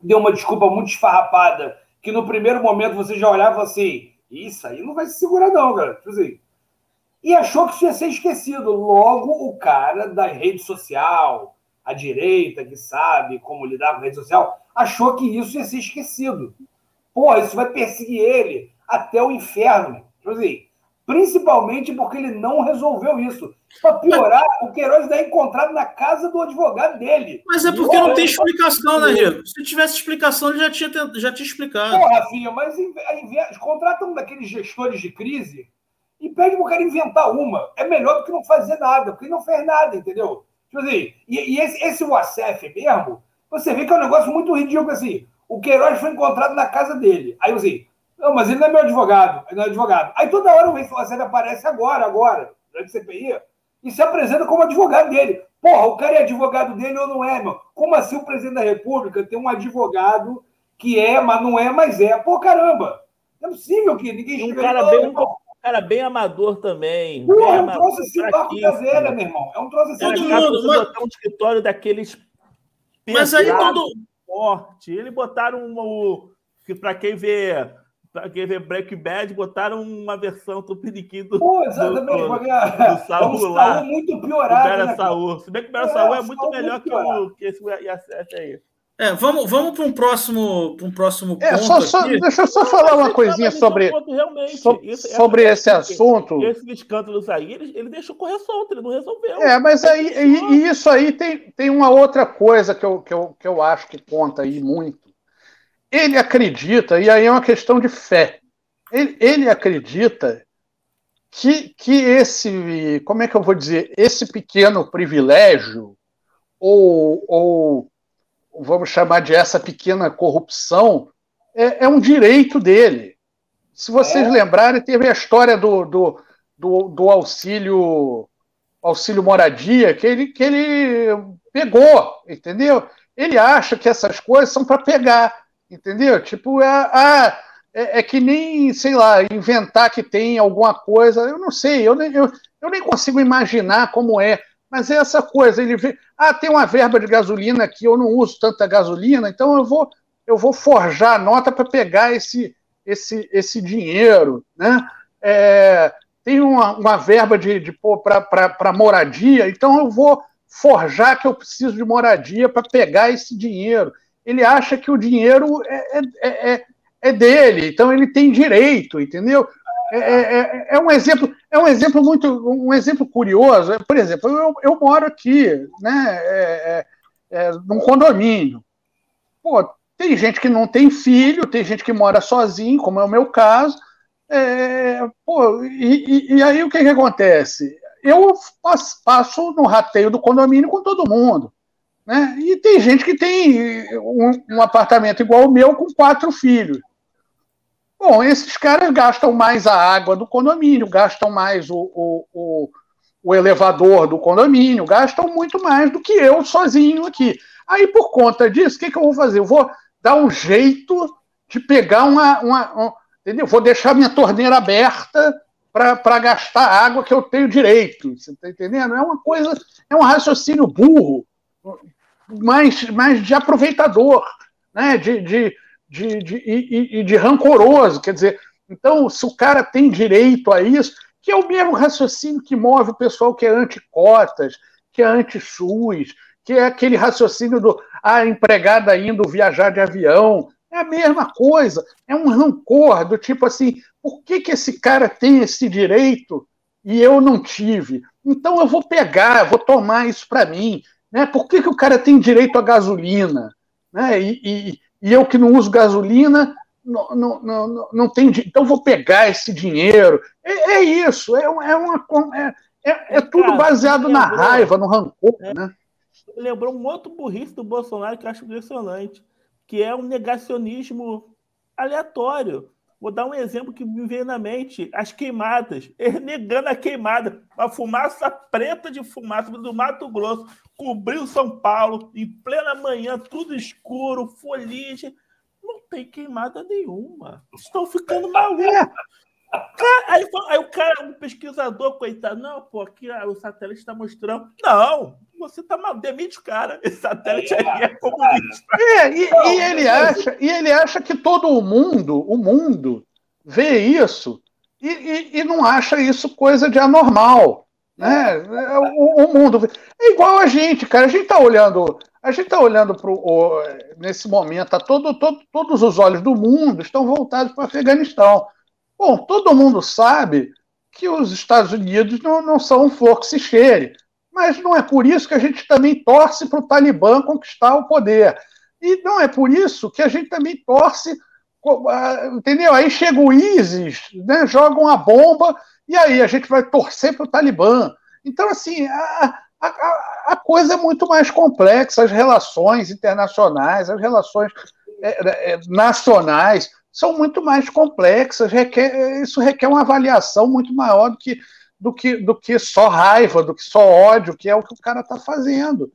Deu uma desculpa muito esfarrapada, que no primeiro momento você já olhava assim, isso aí não vai se segurar não, cara. Tipo assim, e achou que isso ia ser esquecido. Logo, o cara da rede social, a direita, que sabe como lidar com a rede social, achou que isso ia ser esquecido. Pô, isso vai perseguir ele até o inferno. Tipo assim, principalmente porque ele não resolveu isso. Para piorar, o Queiroz está encontrado na casa do advogado dele. Mas é porque não tem explicação, né, Diego? Se tivesse explicação, ele já tinha, já tinha explicado. Pô, Rafinha, mas invés- contratam daqueles gestores de crise e pede pro cara inventar uma. É melhor do que não fazer nada, porque ele não fez nada, entendeu? Tipo assim, e, e esse, esse WhatsApp mesmo, você vê que é um negócio muito ridículo assim. O Queiroz foi encontrado na casa dele. Aí assim, não, mas ele não é meu advogado, ele não é advogado. Aí toda hora o WhatsApp aparece agora, agora, durante a CPI, e se apresenta como advogado dele. Porra, o cara é advogado dele ou não é, meu? Como assim o presidente da República tem um advogado que é, mas não é, mas é? Pô, caramba! Não é possível que ninguém um cara bem, "Não, um cara bem amador também. Porra, bem é um amador, troço assim, barco da velha, meu irmão. É um troço assim. Todo mundo, mas- botar um escritório daqueles Mas aí todo. forte. Eles botaram o que para quem vê quem vê Breaking Bad, botaram uma versão tupiniquim do, Pô, exatamente. do, do, porque é do Saul um lá, Saul muito do piorado. Bera né? Saul. Se bem que o Bera É, Saul é o muito Saul melhor muito que, o, que esse IACF aí. É, vamos, vamos para um próximo, para um próximo é, só, só, deixa eu só falar uma coisinha sobre, so, esse, sobre esse assunto. Esses escândalos aí, ele, ele deixou correr solto, ele não resolveu. É, mas aí, e, e, isso aí tem, tem uma outra coisa que eu, que, eu, que eu acho que conta aí muito. Ele acredita, e aí é uma questão de fé. Ele, ele acredita que, que esse, como é que eu vou dizer, esse pequeno privilégio, ou, ou vamos chamar de essa pequena corrupção, é, é um direito dele. Se vocês é. lembrarem, teve a história do, do, do, do, auxílio auxílio moradia que ele, que ele pegou, entendeu? Ele acha que essas coisas são para pegar, entendeu? Tipo, é, é, é, que nem, sei lá, inventar que tem alguma coisa, eu não sei, eu, eu, eu nem consigo imaginar como é. Mas é essa coisa, ele vê, ah, tem uma verba de gasolina aqui, eu não uso tanta gasolina, então eu vou, eu vou forjar a nota para pegar esse, esse, esse dinheiro, né? É, tem uma, uma verba de, de para moradia, então eu vou forjar que eu preciso de moradia para pegar esse dinheiro. Ele acha que o dinheiro é, é, é, é dele, então ele tem direito, entendeu? É, é, é, é, um exemplo, é um exemplo muito, um exemplo curioso. Por exemplo, eu, eu moro aqui, né, é, é, é, num condomínio. Pô, tem gente que não tem filho, tem gente que mora sozinho, como é o meu caso. pô, e, e, aí o que, que acontece? Eu passo no rateio do condomínio com todo mundo. Né? E tem gente que tem um, um apartamento igual o meu com quatro filhos. Bom, esses caras gastam mais a água do condomínio, gastam mais o, o, o, o elevador do condomínio, gastam muito mais do que eu sozinho aqui. Aí, por conta disso, o que, que eu vou fazer? Eu vou dar um jeito de pegar uma. uma, uma entendeu? Vou deixar minha torneira aberta para gastar a água que eu tenho direito. Você está entendendo? É uma coisa, é um raciocínio burro, mas, mas de aproveitador, né? de, de de, de, e, e de rancoroso. Quer dizer, então, se o cara tem direito a isso, que é o mesmo raciocínio que move o pessoal que é anti-cotas, que é anti-SUS, que é aquele raciocínio do a ah, empregada indo viajar de avião. É a mesma coisa, é um rancor do tipo assim, por que, que esse cara tem esse direito e eu não tive? Então eu vou pegar, vou tomar isso para mim. Né? Por que, que o cara tem direito à gasolina? Né? E, e, e eu que não uso gasolina, não, não, não, não tenho. Então vou pegar esse dinheiro. É, é isso, é, é uma. É, é, é tudo baseado na raiva, no rancor. É, né? Lembrou um outro burrice do Bolsonaro que eu acho impressionante, que é um negacionismo aleatório. Vou dar um exemplo que me veio na mente: as queimadas. Ele negando a queimada. A fumaça preta de fumaça do Mato Grosso cobriu São Paulo em plena manhã, tudo escuro, foligem. Não tem queimada nenhuma. Estão ficando malucos. Aí, aí, o cara, um pesquisador, coitado, não, pô, aqui ah, o satélite está mostrando. Não, você está mal, demite o cara. Esse satélite aí é comunista. É, e, não, e, ele acha, e ele acha que todo o mundo, o mundo, vê isso e, e, e não acha isso coisa de anormal. Né? O, o, mundo. É igual a gente, cara. A gente está olhando. A gente está olhando pro, nesse momento, tá todo, todo, todos os olhos do mundo estão voltados para o Afeganistão. Bom, todo mundo sabe que os Estados Unidos não, não são um flor que se cheire, mas não é por isso que a gente também torce para o Talibã conquistar o poder. E não é por isso que a gente também torce, entendeu? Aí chega o ISIS, né, joga uma bomba, e aí a gente vai torcer para o Talibã. Então, assim, a, a, a, coisa é muito mais complexa, as relações internacionais, as relações é, é, nacionais são muito mais complexas, requer, isso requer uma avaliação muito maior do que, do, que, do que só raiva, do que só ódio, que é o que o cara está fazendo.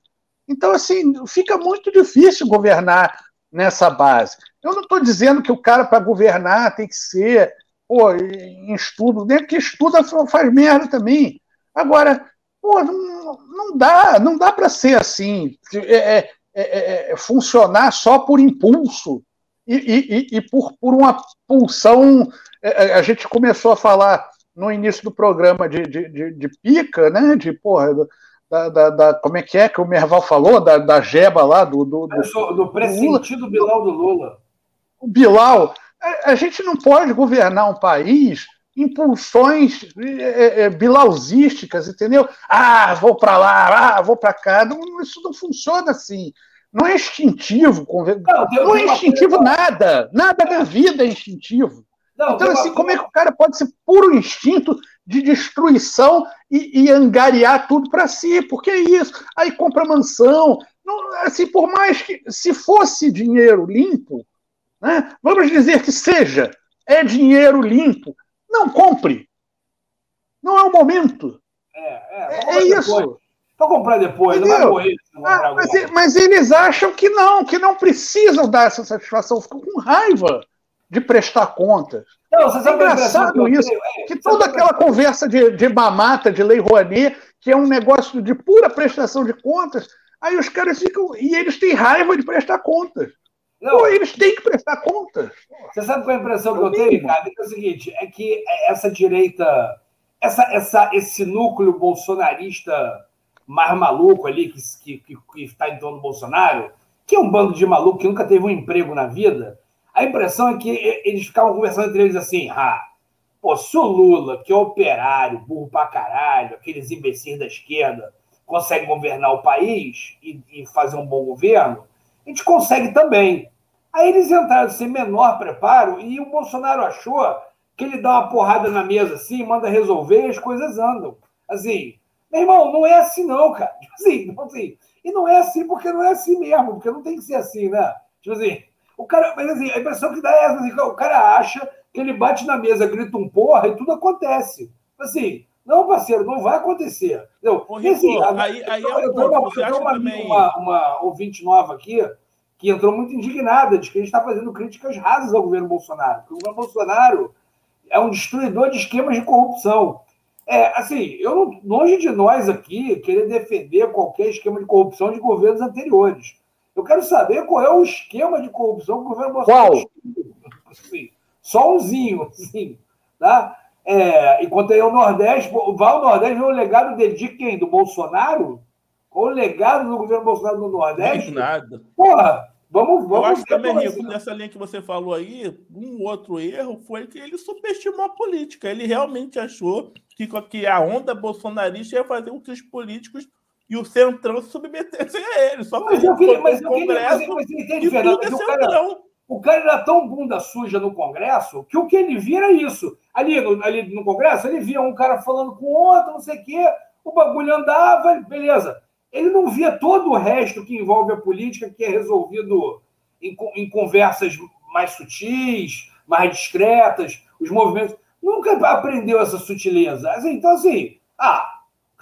Então, assim, fica muito difícil governar nessa base. Eu não estou dizendo que o cara, para governar, tem que ser pô, em estudo, nem que estuda faz merda também. Agora, pô, não, não dá, não dá para ser assim, é, é, é, é, funcionar só por impulso e, e, e por, por uma pulsão. É, é, a gente começou a falar no início do programa de, de, de, de pica, né? De porra, da, da, da, como é que é que o Merval falou? Da, da jeba lá, do. Do, do, do pressentido Bilal do Lula. O Bilal. A, a, gente não pode governar um país em pulsões é, é, bilausísticas, entendeu? Ah, vou para lá, ah, vou para cá. Não, isso não funciona assim. Não é instintivo. Não, não é instintivo nada. Nada na vida é instintivo. Não, então, assim, como é que o cara pode ser puro instinto de destruição e, e angariar tudo para si? Porque é isso. Aí compra mansão. Não, assim, por mais que se fosse dinheiro limpo, né, vamos dizer que seja, é dinheiro limpo, não compre. Não é o momento. É, é, é isso. Vou comprar depois, Entendeu? não vai morrer. Ah, mas, mas, eles acham que não, que não precisam dar essa satisfação, ficam com raiva de prestar contas. Não, você sabe é engraçado isso, é, que toda aquela conversa de, de mamata, de lei Rouanet, que é um negócio de pura prestação de contas, aí os caras ficam. E eles têm raiva de prestar contas. Não, Pô, eles têm que prestar contas. Você sabe qual é a impressão que eu tenho, Ricardo? É o seguinte: é que essa direita, essa, essa, esse núcleo bolsonarista mais maluco ali, que está que, que, que tá em torno do Bolsonaro, que é um bando de maluco que nunca teve um emprego na vida, a impressão é que eles ficavam conversando entre eles assim: ah, pô, se o Lula, que é operário, burro pra caralho, aqueles imbecis da esquerda, consegue governar o país e, e fazer um bom governo, a gente consegue também. Aí eles entraram sem menor preparo e o Bolsonaro achou que ele dá uma porrada na mesa assim, manda resolver e as coisas andam. Assim, meu irmão, não é assim não, cara. Tipo assim, não, assim, e não é assim porque não é assim mesmo, porque não tem que ser assim, né? Tipo assim, o cara, mas assim, a impressão que dá é essa, assim, o cara acha que ele bate na mesa, grita um porra e tudo acontece. Assim, não, parceiro, não vai acontecer. Entendeu? Ô, Rico, assim, aí, aí é eu, uma, eu uma, também... uma, uma ouvinte nova aqui que entrou muito indignada de que a gente está fazendo críticas rasas ao governo Bolsonaro. Porque o governo Bolsonaro é um destruidor de esquemas de corrupção. É, assim, eu longe de nós aqui querer defender qualquer esquema de corrupção de governos anteriores. Eu quero saber qual é o esquema de corrupção que o governo Bolsonaro. Qual? Assim, só umzinho, assim, tá? É, enquanto aí o Nordeste, vai ao Nordeste ver o legado dele de quem? Do Bolsonaro? Qual o legado do governo Bolsonaro no Nordeste? Não nada. Porra, vamos, vamos. Eu acho também, Rico, assim. nessa linha que você falou aí, um outro erro foi que ele subestimou a política. Ele realmente achou que, que a onda bolsonarista ia fazer com que os políticos e o Centrão se submetessem a ele. Só mas eu queria, mas eu queria, mas, mas entende, Fernando, é o, cara, o cara era tão bunda suja no Congresso que o que ele via era isso. Ali no, ali no Congresso, ele via um cara falando com outro, não sei o quê, o bagulho andava, beleza. Ele não via todo o resto que envolve a política, que é resolvido em, em conversas mais sutis, mais discretas, os movimentos. Nunca aprendeu essa sutileza. Assim, então, assim, ah,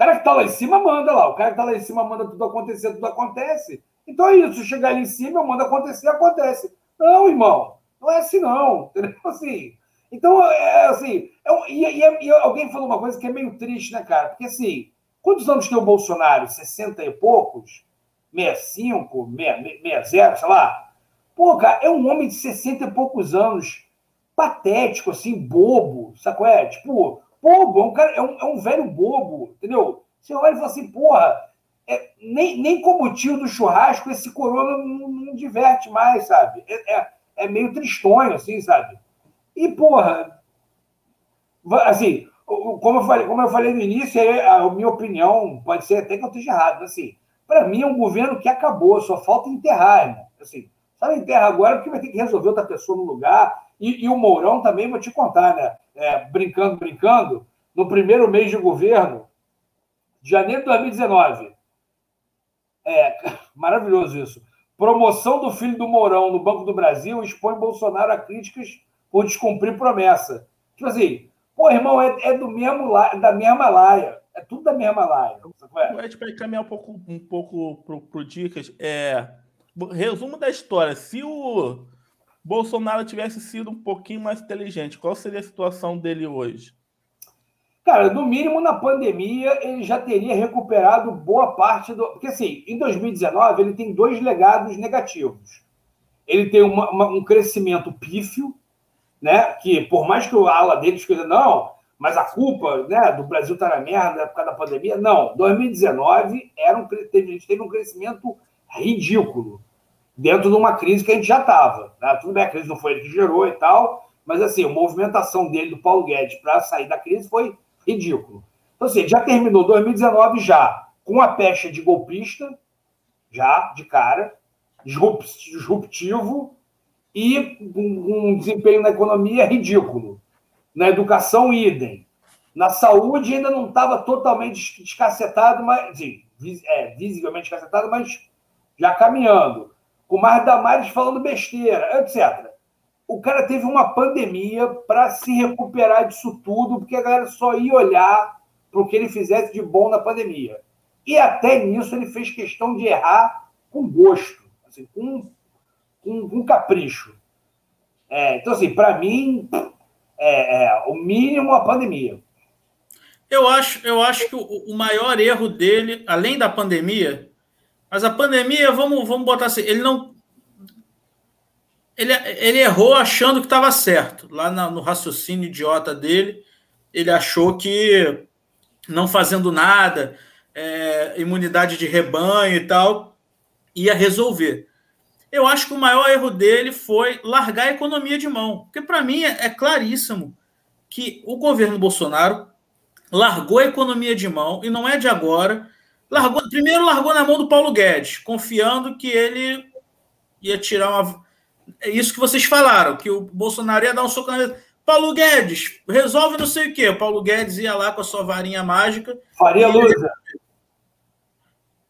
cara que está lá em cima manda lá. O cara que está lá em cima manda tudo acontecer, tudo acontece. Então é isso. Chegar ali em cima, eu mando acontecer, acontece. Não, irmão. Não é assim, não. Entendeu? Assim. Então, é assim. É, e, e, e, alguém falou uma coisa que é meio triste, né, cara? Porque assim, quantos anos tem o Bolsonaro? 60 e poucos? 65, 60, sei lá. Pô, cara, é um homem de 60 e poucos anos, patético, assim, bobo, sacou? É? Tipo, bobo, é um, cara, é um, é um velho bobo, entendeu? Você olha e fala assim, porra, é, nem, nem como tio do churrasco, esse corona não, não diverte mais, sabe? É, é, é, meio tristonho, assim, sabe? E, porra, assim, como eu falei, como eu falei no início, a minha opinião, pode ser até que eu esteja errado, assim, para mim é um governo que acabou, só falta enterrar, irmão. Assim, só enterra agora porque vai ter que resolver outra pessoa no lugar. E, e o Mourão também, vou te contar, né? É, brincando, brincando, no primeiro mês de governo, de janeiro de 2019. É, maravilhoso isso. Promoção do filho do Mourão no Banco do Brasil expõe Bolsonaro a críticas por descumprir promessa. Tipo assim, pô, irmão, é, é do mesmo, da mesma laia. É tudo da mesma laia. A gente vai caminhar um pouco, um pouco pro, pro dicas. É, resumo da história. Se o Bolsonaro tivesse sido um pouquinho mais inteligente, qual seria a situação dele hoje? Cara, no mínimo na pandemia ele já teria recuperado boa parte do. Porque assim, em 2019 ele tem dois legados negativos. Ele tem uma, uma, um crescimento pífio, né? Que por mais que o ala dele escreva, não, mas a culpa né, do Brasil estar tá na merda por causa da pandemia, não. 2019 era um, teve, teve um crescimento ridículo dentro de uma crise que a gente já estava. Né? Tudo bem, a crise não foi ele que gerou e tal, mas assim, a movimentação dele, do Paulo Guedes, para sair da crise foi ridículo. Então, assim, já terminou 2019 já com a pecha de golpista, já, de cara, disruptivo, e um desempenho na economia ridículo. Na educação, idem. Na saúde ainda não estava totalmente descacetado, mas assim, é, visivelmente descacetado, mas já caminhando. Com mais Damares falando besteira, etc. O cara teve uma pandemia para se recuperar disso tudo, porque a galera só ia olhar para o que ele fizesse de bom na pandemia. E até nisso ele fez questão de errar com gosto, assim, com, com, com capricho. É, então, assim, para mim, é, é, o mínimo a pandemia. Eu acho, eu acho que o, o, maior erro dele, além da pandemia, mas a pandemia, vamos, vamos botar assim, ele não. Ele, ele errou achando que estava certo. Lá no, no raciocínio idiota dele, ele achou que não fazendo nada, é, imunidade de rebanho e tal, ia resolver. Eu acho que o maior erro dele foi largar a economia de mão. Porque, para mim, é, é claríssimo que o governo Bolsonaro largou a economia de mão, e não é de agora. Largou, primeiro largou na mão do Paulo Guedes, confiando que ele ia tirar uma. É isso que vocês falaram, que o Bolsonaro ia dar um soco na. Paulo Guedes, resolve não sei o quê. Paulo Guedes ia lá com a sua varinha mágica. Faria luz.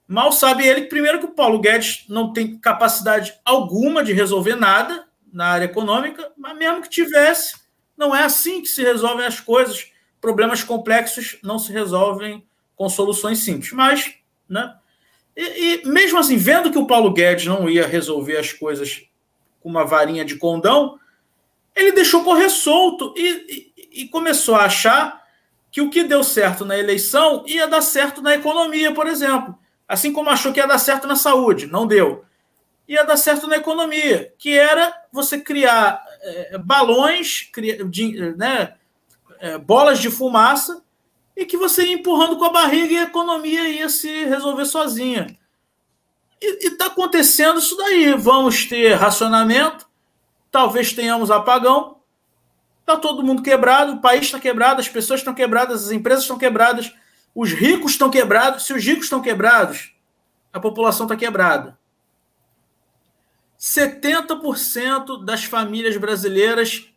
Mal sabe ele, primeiro, que o Paulo Guedes não tem capacidade alguma de resolver nada na área econômica, mas mesmo que tivesse, não é assim que se resolvem as coisas. Problemas complexos não se resolvem com soluções simples. Mas, né? E, e mesmo assim, vendo que o Paulo Guedes não ia resolver as coisas com uma varinha de condão, ele deixou correr solto e, e, e começou a achar que o que deu certo na eleição ia dar certo na economia, por exemplo. Assim como achou que ia dar certo na saúde, não deu. Ia dar certo na economia, que era você criar é, balões, criar, de, né, é, bolas de fumaça, e que você ia empurrando com a barriga e a economia ia se resolver sozinha. E está acontecendo isso daí. Vamos ter racionamento, talvez tenhamos apagão, está todo mundo quebrado, o país está quebrado, as pessoas estão quebradas, as empresas estão quebradas, os ricos estão quebrados. Se os ricos estão quebrados, a população está quebrada. 70% das famílias brasileiras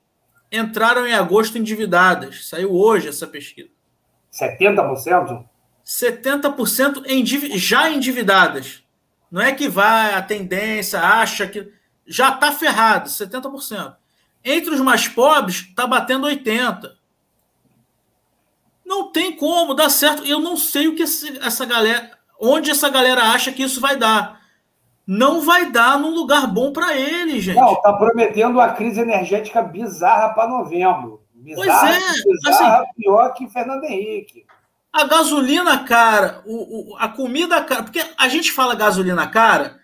entraram em agosto endividadas. Saiu hoje essa pesquisa. 70%? 70% endiv já endividadas. Não é que vai a tendência, acha que. Já está ferrado, 70%. Entre os mais pobres, está batendo 80%. Não tem como dar certo. Eu não sei o que essa galera, onde essa galera acha que isso vai dar. Não vai dar num lugar bom para ele, gente. Não, tá prometendo uma crise energética bizarra para novembro. Bizarra, pois é, bizarra, assim, pior que Fernando Henrique. A gasolina cara, o, o, a comida cara, porque a gente fala gasolina cara,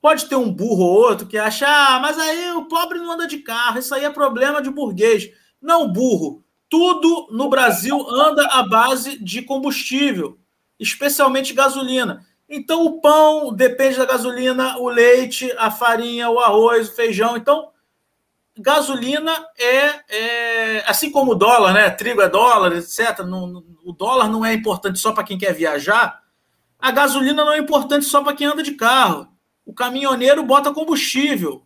pode ter um burro ou outro que acha, ah, mas aí o pobre não anda de carro, isso aí é problema de burguês. Não, burro. Tudo no Brasil anda à base de combustível, especialmente gasolina. Então, o pão depende da gasolina, o leite, a farinha, o arroz, o feijão. Então, gasolina é, é assim como o dólar, né? Trigo é dólar, etc. Não, o dólar não é importante só para quem quer viajar. A gasolina não é importante só para quem anda de carro. O caminhoneiro bota combustível.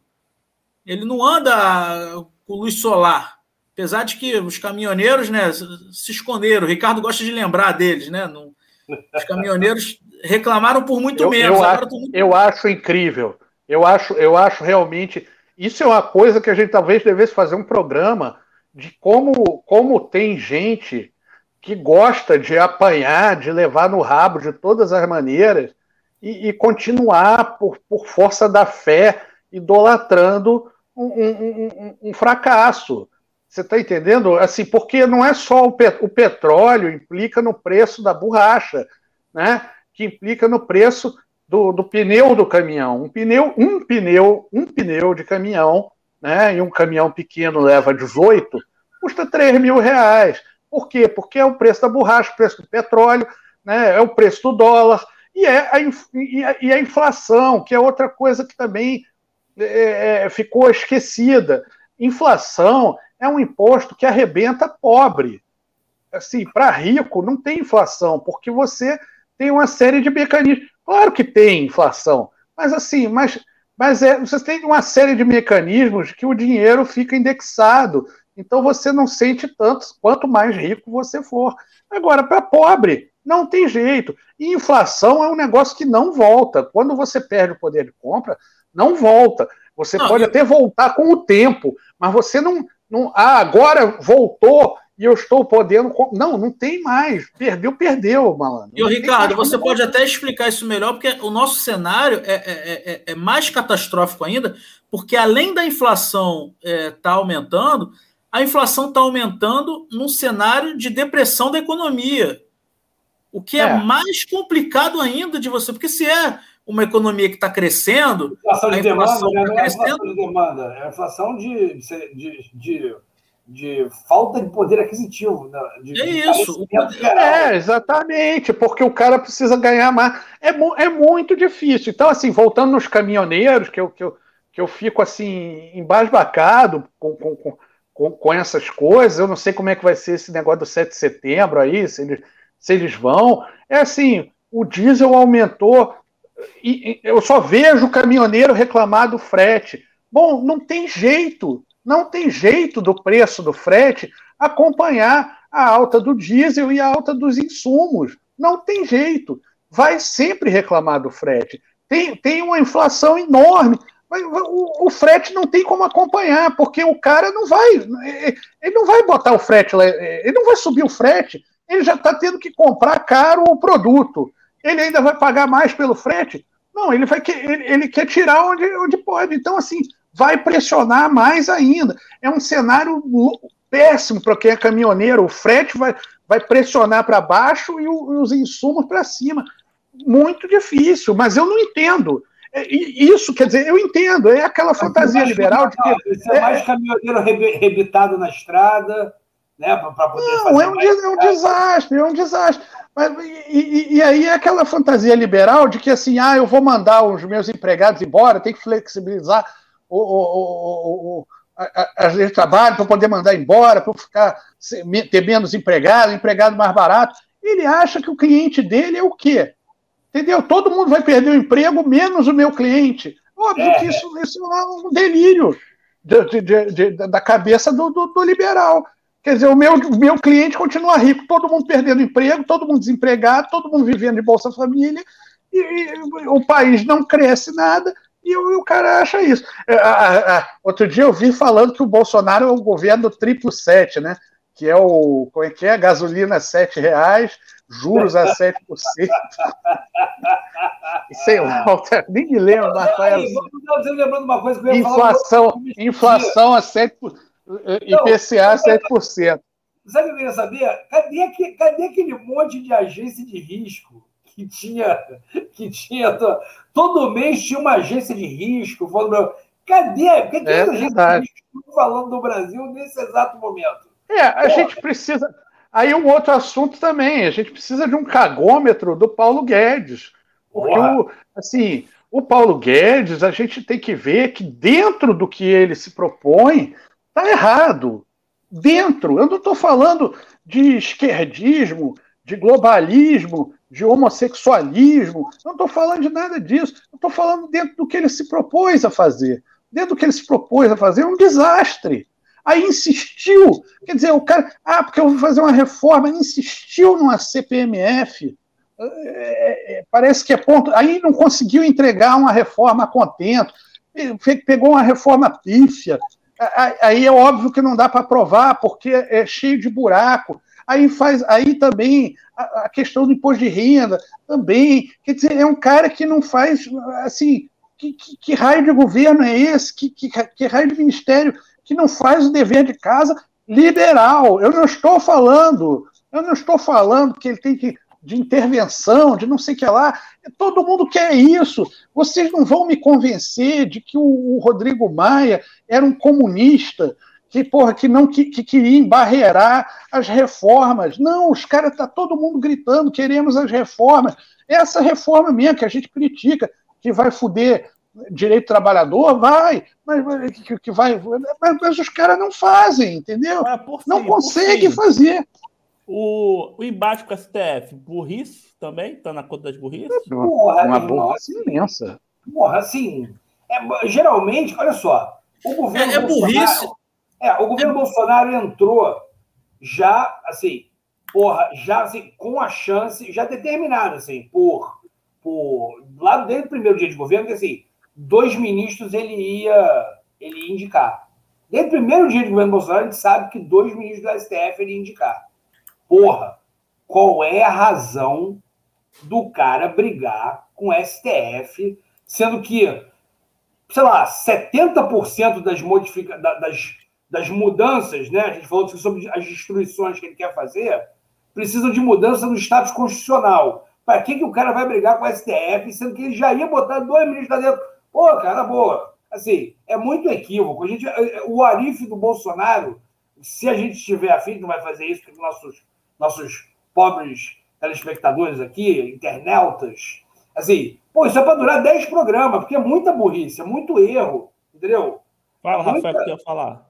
Ele não anda com luz solar. Apesar de que os caminhoneiros né, se esconderam. O Ricardo gosta de lembrar deles, né? Os caminhoneiros reclamaram por muito eu, menos. Eu, acho, muito... eu acho incrível. Eu acho, eu acho realmente. Isso é uma coisa que a gente talvez devesse fazer um programa de como, como tem gente que gosta de apanhar, de levar no rabo de todas as maneiras e, e continuar por, por força da fé idolatrando um, um, um, um fracasso. Você está entendendo? Assim, porque não é só o, pet o, petróleo implica no preço da borracha, né? Que implica no preço do, do, pneu do caminhão. Um pneu, um pneu, um pneu de caminhão, né? E um caminhão pequeno leva 18, custa 3 mil reais. Por quê? Porque é o preço da borracha, o preço do petróleo, né, é o preço do dólar, e, é a, e a inflação, que é outra coisa que também é, é, ficou esquecida. Inflação é um imposto que arrebenta pobre. Assim, para rico não tem inflação, porque você tem uma série de mecanismos. Claro que tem inflação, mas assim, mas, mas é, você tem uma série de mecanismos que o dinheiro fica indexado. Então você não sente tanto quanto mais rico você for. Agora, para pobre, não tem jeito. E inflação é um negócio que não volta. Quando você perde o poder de compra, não volta. Você não, pode eu... até voltar com o tempo, mas você não, não. Ah, agora voltou e eu estou podendo. Não, não tem mais. Perdeu, perdeu, malandro. E o Ricardo, você pode até explicar isso melhor, porque o nosso cenário é, é, é, é mais catastrófico ainda, porque além da inflação estar é, tá aumentando, a inflação está aumentando num cenário de depressão da economia. O que é, é mais complicado ainda de você, porque se é uma economia que está crescendo. Inflação de demanda tá não é inflação de demanda, é inflação de, de, de, de, falta de poder aquisitivo. Né? De, é isso. É, exatamente, porque o cara precisa ganhar mais. É, é muito difícil. Então, assim, voltando nos caminhoneiros, que eu, que eu, que eu fico assim, embasbacado com, com, com, com essas coisas, eu não sei como é que vai ser esse negócio do 7 de setembro aí, se eles, se eles vão. É assim, o diesel aumentou e, eu só vejo o caminhoneiro reclamar do frete. Bom, não tem jeito, não tem jeito do preço do frete acompanhar a alta do diesel e a alta dos insumos. Não tem jeito. Vai sempre reclamar do frete. Tem, tem uma inflação enorme. Mas o, o, frete não tem como acompanhar, porque o cara não vai. Ele não vai botar o frete lá, ele não vai subir o frete, ele já está tendo que comprar caro o produto ele ainda vai pagar mais pelo frete? Não, ele, vai, ele, ele quer tirar onde, onde pode. Então, assim, vai pressionar mais ainda. É um cenário péssimo para quem é caminhoneiro. O frete vai, vai pressionar para baixo e, o, e, os insumos para cima. Muito difícil, mas eu não entendo. É, isso, quer dizer, eu entendo, é aquela fantasia liberal de que. Isso é mais caminhoneiro rebitado na estrada, né? Para poder não. É um, é um desastre, é um desastre. Mas, e, e, aí é aquela fantasia liberal de que assim, ah, eu vou mandar os meus empregados embora, tem que flexibilizar o, o, o, as leis de trabalho para poder mandar embora, para ficar ter menos empregado, empregado mais barato. Ele acha que o cliente dele é o quê? Entendeu? Todo mundo vai perder o emprego, menos o meu cliente. Óbvio é. que isso, isso é um delírio de, de, de, da cabeça do, do, do liberal. Quer dizer, o meu, meu cliente continua rico, todo mundo perdendo emprego, todo mundo desempregado, todo mundo vivendo de Bolsa Família, e, e o país não cresce nada, e o, cara acha isso. É, a, a, outro dia eu vi falando que o Bolsonaro é o governo triplo sete, né? Que é o. Como é que é? Gasolina sete reais, juros a 7%. Sei lá, nem me lembro, Rafael. Lembrando uma coisa que eu ia inflação, falar, inflação a 7%. IPCA 7%. Sabe o que eu queria saber? Cadê, cadê aquele monte de agência de risco que tinha, que tinha todo mês tinha uma agência de risco falando, cadê? Cadê que é agência de risco falando do Brasil nesse exato momento? É, a gente precisa. Aí um outro assunto também, a gente precisa de um cagômetro do Paulo Guedes. Porque o, assim, o Paulo Guedes, a gente tem que ver que dentro do que ele se propõe, Está errado. Dentro, eu não estou falando de esquerdismo, de globalismo, de homossexualismo, eu não estou falando de nada disso. Estou falando dentro do que ele se propôs a fazer. Dentro do que ele se propôs a fazer, é um desastre. Aí insistiu, quer dizer, o cara, ah, porque eu vou fazer uma reforma, insistiu numa CPMF. É, é, é, parece que é ponto. Aí não conseguiu entregar uma reforma a contento, pegou uma reforma pífia, aí é óbvio que não dá para aprovar, porque é cheio de buraco. Aí faz, aí também a, questão do imposto de renda também. Quer dizer, é um cara que não faz assim. Que, que, que raio de governo é esse? Que, que, que raio de ministério que não faz o dever de casa liberal? Eu não estou falando, eu não estou falando que ele tem que de intervenção, de não sei o que lá. Todo mundo quer isso. Vocês não vão me convencer de que o, Rodrigo Maia era um comunista que, porra, que não que, que queria embarrear as reformas. Não, os caras tá todo mundo gritando, queremos as reformas. Essa reforma mesmo que a gente critica, que vai foder direito trabalhador, vai, mas que, que vai, mas, mas os caras não fazem, entendeu? Ah, não conseguem fazer. O, o embate com a STF, burrice também? Tá na conta das burrices? Porra, uma burrice imensa. Porra, assim, é, geralmente, olha só, o governo é, é burrice. É, o governo Bolsonaro entrou já, assim, porra, já assim, com a chance, já determinado, assim, por, por lá desde o primeiro dia de governo, que assim, dois ministros ele ia, ele ia indicar. Desde o primeiro dia de governo Bolsonaro, a gente sabe que dois ministros do STF ele ia indicar. Porra, qual é a razão do cara brigar com o STF, sendo que, sei lá, 70% das, modifica das, das mudanças, né? A gente falou sobre as destruições que ele quer fazer, precisam de mudança no status constitucional. Para que, que o cara vai brigar com o STF, sendo que ele já ia botar dois ministros lá dentro? Pô, cara, boa. Assim, é muito equívoco. A gente, o Arif do Bolsonaro, se a gente estiver afim, não vai fazer isso, porque nossos, nossos pobres telespectadores aqui, internautas, assim, pô, isso é para durar 10 programas, porque é muita burrice, é muito erro, entendeu? Fala, é muita... Rafael, que eu ia falar.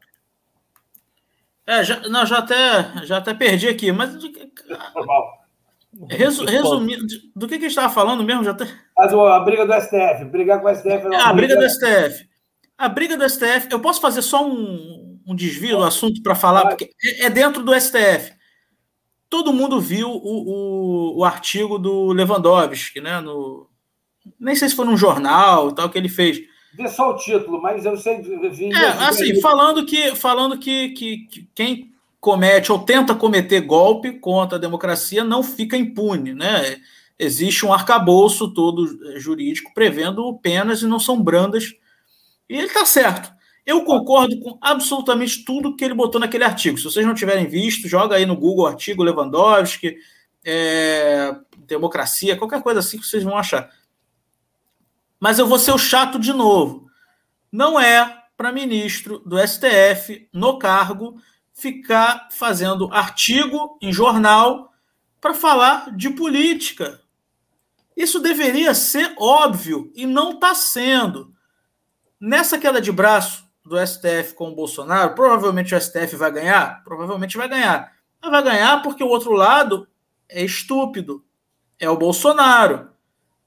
É, já, não, já até, já até perdi aqui, mas. Resu, resumindo, do que, que a gente estava falando mesmo? Já até... Mas a briga do STF, brigar com o STF. É a briga do STF. A briga do STF, eu posso fazer só um, um desvio do assunto para falar, porque é, é dentro do STF. Todo mundo viu o, o, o, artigo do Lewandowski, né? No, nem sei se foi num jornal tal que ele fez Vê só o título, mas eu sei. Vi, é, assim, falando que, falando que, que, que, quem comete ou tenta cometer golpe contra a democracia não fica impune, né? Existe um arcabouço todo jurídico prevendo penas e não são brandas. E ele está certo. Eu concordo com absolutamente tudo que ele botou naquele artigo. Se vocês não tiverem visto, joga aí no Google o artigo Lewandowski, é, democracia, qualquer coisa assim que vocês vão achar. Mas eu vou ser o chato de novo. Não é para ministro do STF, no cargo, ficar fazendo artigo em jornal para falar de política. Isso deveria ser óbvio e não está sendo. Nessa queda de braço do STF com o Bolsonaro, provavelmente o STF vai ganhar? Provavelmente vai ganhar. Mas vai ganhar porque o outro lado é estúpido. É o Bolsonaro.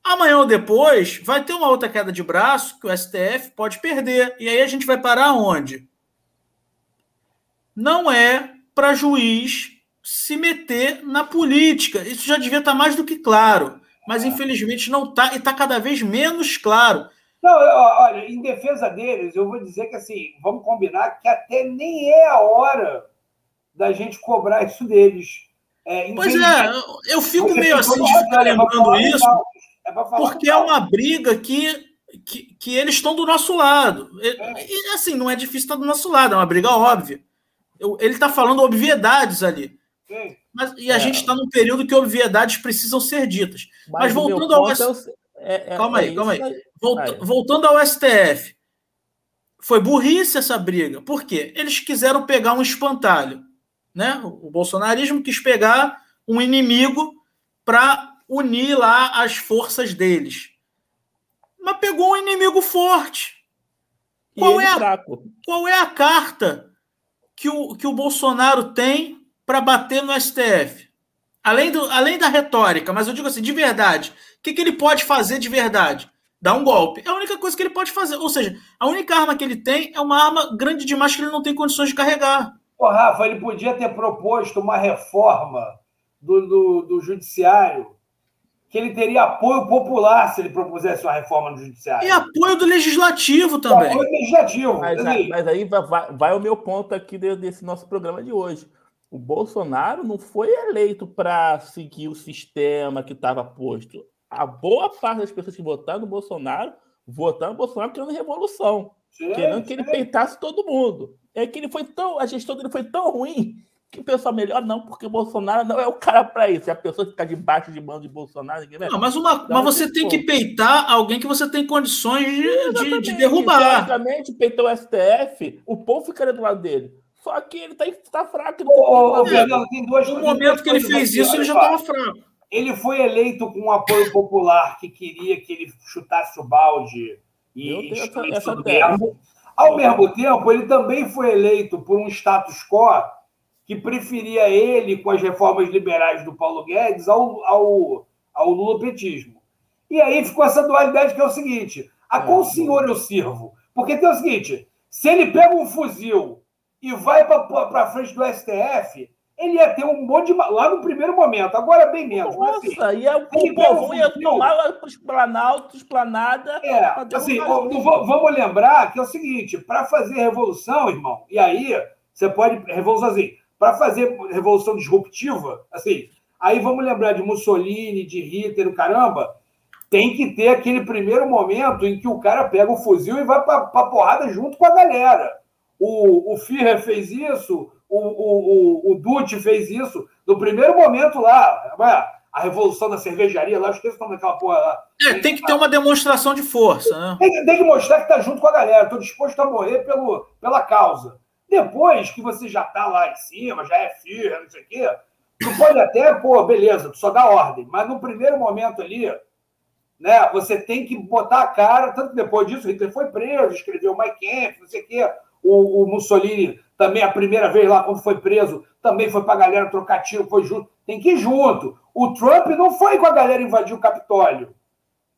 Amanhã ou depois vai ter uma outra queda de braço que o STF pode perder. E aí a gente vai parar onde? Não é para juiz se meter na política. Isso já devia estar tá mais do que claro. Mas infelizmente não está e está cada vez menos claro. Não, olha, em defesa deles, eu vou dizer que assim, vamos combinar que até nem é a hora da gente cobrar isso deles. É, pois é, eu fico meio assim de ficar lembrando isso. É porque é uma briga que, que, que eles estão do nosso lado. É. E, assim, não é difícil estar do nosso lado, é uma briga óbvia. Eu, ele está falando obviedades ali. Mas, e a é. gente está num período que obviedades precisam ser ditas. Mas, Mas voltando ao. É, é, calma aí, calma aí. Volta, voltando ao STF. Foi burrice essa briga. Por quê? Eles quiseram pegar um espantalho. Né? O bolsonarismo quis pegar um inimigo para unir lá as forças deles. Mas pegou um inimigo forte. Qual é, a, qual é a carta que o, que o Bolsonaro tem para bater no STF? Além, do, além da retórica, mas eu digo assim, de verdade, o que, que ele pode fazer de verdade? Dar um golpe. É a única coisa que ele pode fazer. Ou seja, a única arma que ele tem é uma arma grande demais que ele não tem condições de carregar. Ô, Rafa, ele podia ter proposto uma reforma do, do, do judiciário que ele teria apoio popular se ele propusesse uma reforma no judiciário. E apoio do legislativo também. apoio do legislativo. Mas, aí, mas aí vai, vai, o meu ponto aqui desse nosso programa de hoje. O Bolsonaro não foi eleito para seguir o sistema que estava posto. A boa parte das pessoas que votaram no Bolsonaro votaram no Bolsonaro querendo revolução, sim, querendo que ele peitasse todo mundo. É que ele foi tão, a gestão dele foi tão ruim que pessoal melhor não, porque o Bolsonaro não é o cara para isso. É a pessoa que fica debaixo de mão de Bolsonaro. Não, mas, uma, então, mas você tem que peitar alguém que você tem condições de, de, de derrubar. Teoricamente, peitou o STF, o povo ficaria do lado dele. Só que ele tá, tá fraco. Ô, ô, Fernando, tem duas No momento que ele fez isso, ele já estava fraco. Ele foi eleito com um apoio popular que queria que ele chutasse o balde e essa, essa mesmo. Ao mesmo tempo, ele também foi eleito por um status quo que preferia ele, com as reformas liberais do Paulo Guedes, ao, ao, ao lulopetismo. E aí ficou essa dualidade que é o seguinte: a qual senhor eu sirvo? Porque tem o seguinte: se ele pega um fuzil e vai para frente do STF, ele ia ter um monte de. lá no primeiro momento, agora bem menos. Nossa, mas, assim, ia, o povo ia tomar os planaltos, esplanada. É, assim, vamos lembrar que é o seguinte: para fazer revolução, irmão, e aí você pode. Revolução assim, para fazer revolução disruptiva, assim, aí vamos lembrar de Mussolini, de Hitler, o caramba tem que ter aquele primeiro momento em que o cara pega o fuzil e vai para a porrada junto com a galera. O, o Führer fez isso, o, o, o, o Dutti fez isso. No primeiro momento lá, a revolução da cervejaria lá, eu esqueci o nome daquela porra lá. É, tem que ter uma demonstração de força, né? Tem, tem que mostrar que tá junto com a galera, estou disposto a morrer pelo, pela causa. Depois que você já tá lá em cima, já é Führer, não sei o quê, tu pode até, pô, beleza, tu só dá ordem, mas no primeiro momento ali, né? Você tem que botar a cara, tanto depois disso Hitler foi preso, escreveu Mike Kemp, não sei o quê. O, o, Mussolini também, a primeira vez lá, quando foi preso, também foi para a galera trocar tiro, foi junto. Tem que ir junto. O Trump não foi com a galera invadir o Capitólio.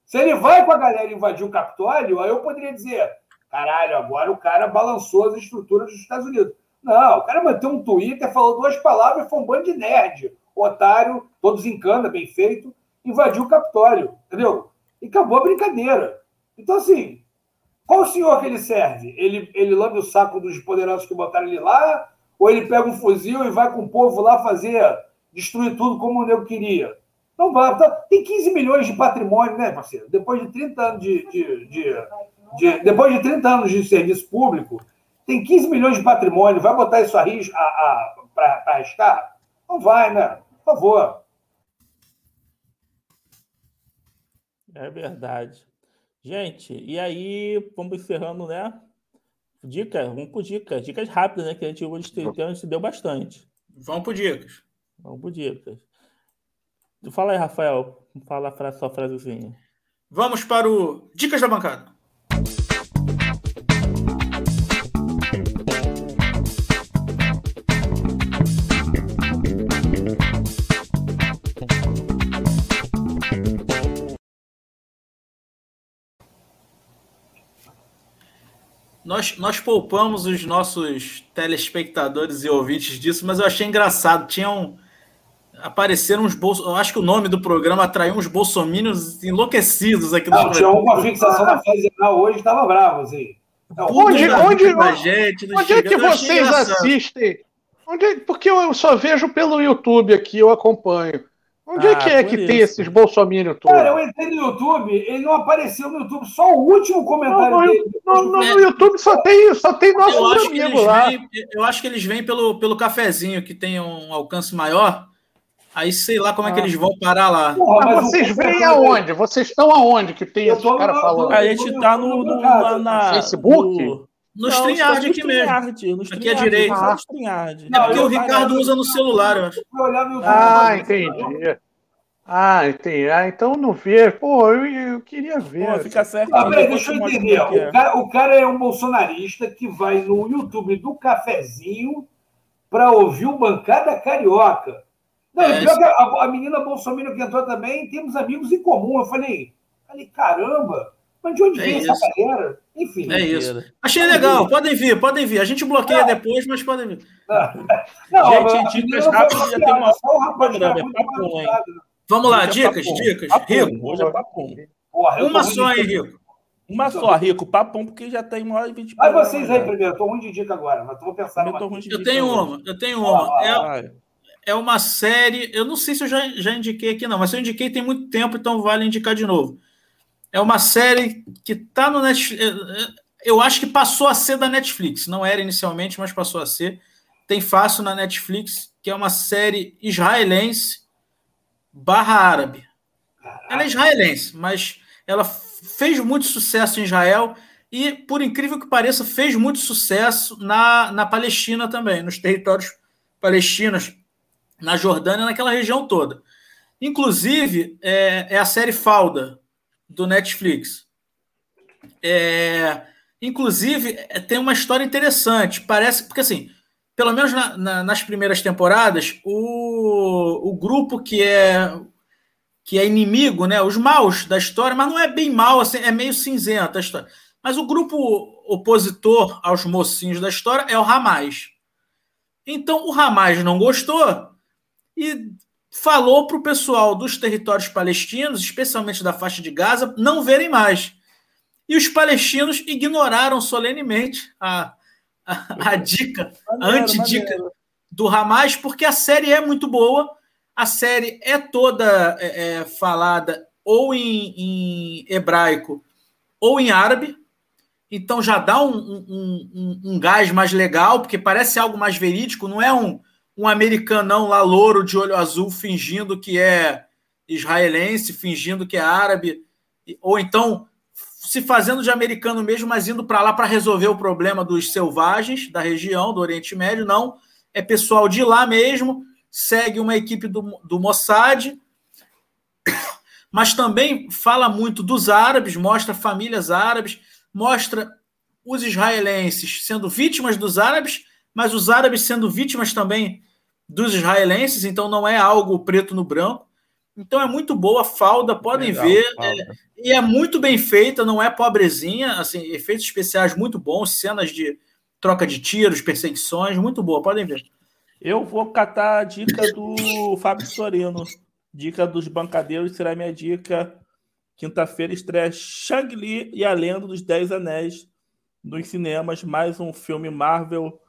Se ele vai com a galera invadir o Capitólio, aí eu poderia dizer: caralho, agora o cara balançou as estruturas dos Estados Unidos. Não, o cara manteve um Twitter, falou duas palavras, foi um bando de nerd. Otário, todos em cana, bem feito, invadiu o Capitólio, entendeu? e acabou a brincadeira. Então, assim, qual o senhor que ele serve? Ele, ele lambe o saco dos poderosos que botaram ele lá? Ou ele pega um fuzil e vai com o povo lá fazer, destruir tudo como o nego queria? Não vai. Então, tem 15 milhões de patrimônio, né, parceiro? Depois de 30 anos de, de, de, de depois de 30 anos de serviço público, tem 15 milhões de patrimônio. Vai botar isso a, a, a, para arriscar? Não vai, né? Por favor. É verdade. Gente, e aí, vamos encerrando, né? Dicas, vamos por dicas. Dicas rápidas, né? Que a gente hoje a gente deu bastante. Vamos por dicas. Vamos por dicas. Fala aí, Rafael. Fala a sua frasezinha. Vamos para o Dicas da Bancada. Nós, nós poupamos os nossos telespectadores e ouvintes disso, mas eu achei engraçado. Tinham. Apareceram uns bolsos. Eu acho que o nome do programa atraiu uns bolsomínios enlouquecidos aqui Não, tinha uma fixação na fase hoje, estava bravo, assim. onde onde, gente, onde é que vocês assistem? Onde é, porque eu só vejo pelo YouTube aqui, eu acompanho. Onde é ah, é que é que isso. tem esses bolsominions todos? Cara, eu entrei no YouTube, ele não apareceu no YouTube, só o último comentário não, dele. No, no, no, YouTube só tem, só tem nosso amigo lá. Vêm, eu acho que eles vêm pelo, pelo cafezinho, que tem um alcance maior. Aí sei lá como é que eles vão parar lá. Porra, mas, vocês vêm aonde? Vocês estão aonde que tem esses caras falando? A gente tá no, no, na, na, Facebook? No, no StreamYard aqui mesmo. No aqui à direita. Ah. É porque o Ricardo usa no celular, eu acho. Ah, entendi. Ah, entendi. Ah, então não vê. Pô, eu, eu queria ver. Pô, fica certo. Ah, peraí, deixa eu entender. O é. cara, o cara é um bolsonarista que vai no YouTube do cafezinho para ouvir o Bancada Carioca. Não, é, a, a, menina Bolsonaro que entrou também, temos amigos em comum. Eu falei, falei caramba, mas de onde é vem isso. essa galera? Enfim. É isso. Achei legal, podem vir, podem vir. A gente bloqueia não. depois, mas podem vir. Não, gente, dicas rápidas já tem uma é papo, hein? Vamos lá, hoje é dicas, é dicas. Papum, Rico. Hoje é papum. Porra, uma só, hein, Rico? Uma só, Rico. Papum, porque já tem uma hora e vinte. Vai vocês aí primeiro. Estou ruim de dica agora, mas vou pensar. Eu, eu tenho uma, eu tenho uma. Ah, é, é uma série. Eu não sei se eu já, já indiquei aqui, não, mas se eu indiquei tem muito tempo, então vale indicar de novo. É uma série que tá no Netflix. É, é, eu acho que passou a ser da Netflix. Não era inicialmente, mas passou a ser. Tem fácil na Netflix, que é uma série israelense barra árabe. Ela é israelense, mas ela fez muito sucesso em Israel e, por incrível que pareça, fez muito sucesso na, na Palestina também, nos territórios palestinos, na Jordânia, naquela região toda. Inclusive, é, é a série Falda, do Netflix. É, inclusive, é, tem uma história interessante. Parece, porque assim, pelo menos na, na, nas primeiras temporadas, o, o grupo que é que é inimigo, né, os maus da história, mas não é bem mal, assim, é meio cinzenta a história mas o grupo opositor aos mocinhos da história é o Hamas. Então o Hamas não gostou e falou para o pessoal dos territórios palestinos, especialmente da faixa de Gaza, não verem mais. E os palestinos ignoraram solenemente a, a, a dica, a antidica do Hamas, porque a série é muito boa, a série é toda é, é, falada ou em, em hebraico ou em árabe, então já dá um, um, um, um, gás mais legal, porque parece algo mais verídico, não é um, um americanão lá louro de olho azul fingindo que é israelense, fingindo que é árabe, ou então se fazendo de americano mesmo, mas indo para lá para resolver o problema dos selvagens da região, do Oriente Médio, não. É pessoal de lá mesmo, segue uma equipe do, do Mossad, mas também fala muito dos árabes, mostra famílias árabes mostra os israelenses sendo vítimas dos árabes, mas os árabes sendo vítimas também dos israelenses, então não é algo preto no branco. Então é muito boa, falda, podem Legal, ver. É, e é muito bem feita, não é pobrezinha, assim, efeitos especiais muito bons, cenas de troca de tiros, perseguições, muito boa, podem ver. Eu vou catar a dica do Fábio Sorino. Dica dos bancadeiros será minha dica Quinta-feira estreia Shang-Li e a Lenda dos Dez Anéis nos cinemas, mais um filme Marvel.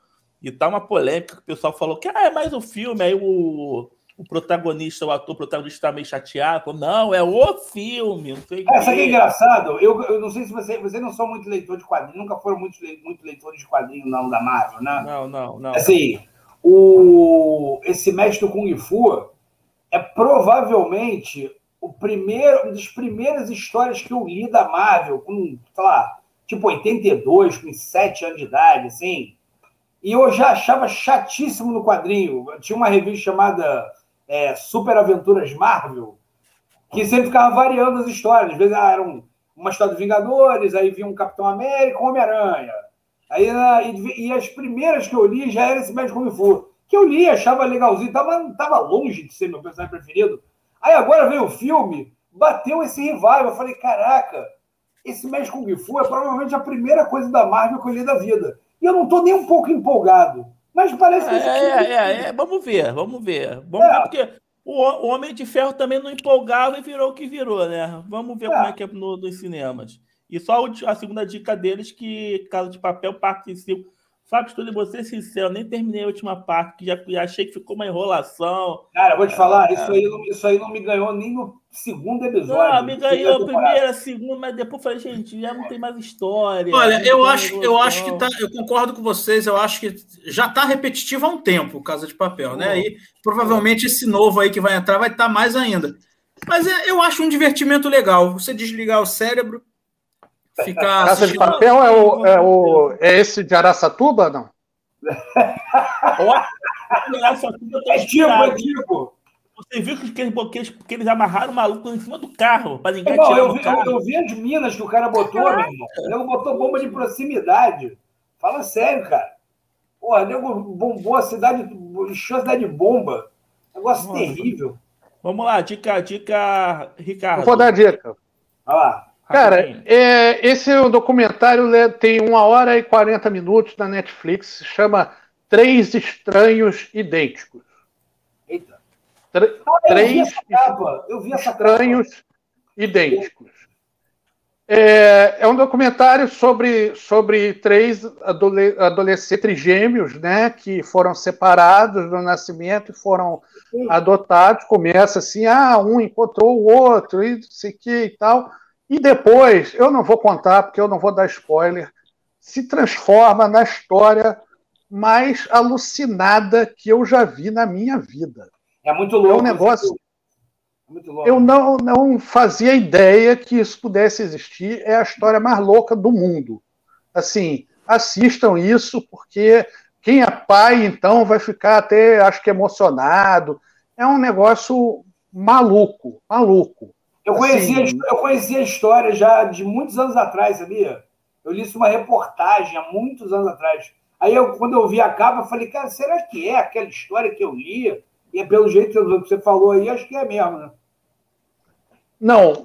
E tá uma polêmica que o pessoal falou que ah, é mais um filme. Aí o, o protagonista, o ator protagonista tá meio chateado. Falou, não, é o filme. Não sei Essa aqui é engraçado. Eu, eu não sei se você. Você não são muito leitor de quadrinhos, nunca foram muito, muito leitores de quadrinhos, não, da Marvel, né? Não, não, não. Assim, o, esse mestre Kung Fu é provavelmente o primeiro, uma das primeiras histórias que eu li da Marvel, com, sei lá, tipo 82, com 7 anos de idade, assim. E eu já achava chatíssimo no quadrinho. Tinha uma revista chamada é, Super Aventuras Marvel, que sempre ficava variando as histórias. Às vezes ah, era um, uma história dos Vingadores, aí vinha um Capitão América, um Homem-Aranha. Aí, ah, e, e, as primeiras que eu li já era esse Médico Kung Fu. Que eu li, achava legalzinho, tava, tava longe de ser meu personagem preferido, Aí agora veio o filme, bateu esse revival. Eu falei, caraca, esse México Kung Fu é provavelmente a primeira coisa da Marvel que eu li da vida. E eu não estou nem um pouco empolgado. Mas parece que. É, é, é, é, vamos ver, vamos ver. Vamos ver, porque o, o Homem de Ferro também não empolgava e virou o que virou, né? Vamos ver como é que é no, nos cinemas. E só a segunda dica deles, que Casa de Papel parte 5 Fábio Estúdio, vou ser sincero, nem terminei a última parte, que já, já achei que ficou uma enrolação. Cara, vou te falar, isso, aí não, isso aí não me ganhou nem no segundo episódio. Não, me ganhou a primeira, segunda, mas depois falei, gente, já não tem mais história. Olha, eu acho, eu acho que tá, eu concordo com vocês, eu acho que já está repetitivo há um tempo o Casa de Papel, né? E provavelmente esse novo aí que vai entrar vai estar tá mais ainda. Mas é, eu acho um divertimento legal. Você desligar o cérebro, Ficar Casa de Papel é, o, é, o, é esse de Araçatuba, não? é tipo, é tipo. Você viu que eles, que eles, que eles amarraram o maluco em cima do carro, para ninguém tirar eu, vi, carro. Eu, vi as minas que o cara botou, meu irmão. Ele botou bomba de proximidade. Fala sério, cara. Porra, nego bombou a cidade, encheu a cidade de bomba. Negócio Nossa. terrível. Vamos lá, dica, dica, Ricardo. Eu vou dar dica. Olha lá. Cara, é, esse é documentário né, tem uma hora e 40 minutos na Netflix, se chama Três Estranhos Idênticos. Eita. Tr ah, três estranhos idênticos. É, é, um documentário sobre, sobre três adolescentes gêmeos, né, que foram separados no nascimento e foram Sim. adotados. Começa assim, ah, um encontrou o outro e não sei o que e tal e depois, eu não vou contar, porque eu não vou dar spoiler, se transforma na história mais alucinada que eu já vi na minha vida. É muito louco. É um negócio. É eu não, não fazia ideia que isso pudesse existir. É a história mais louca do mundo. assim, assistam isso, porque quem é pai, então, vai ficar até, acho que, emocionado. É um negócio maluco, maluco. Eu conhecia, assim, eu conhecia a história já de muitos anos atrás, sabia? Eu li isso uma reportagem há muitos anos atrás. Aí, eu, quando eu vi a capa, eu falei, cara, será que é aquela história que eu li? E é pelo jeito que você falou aí, acho que é mesmo, né? Não,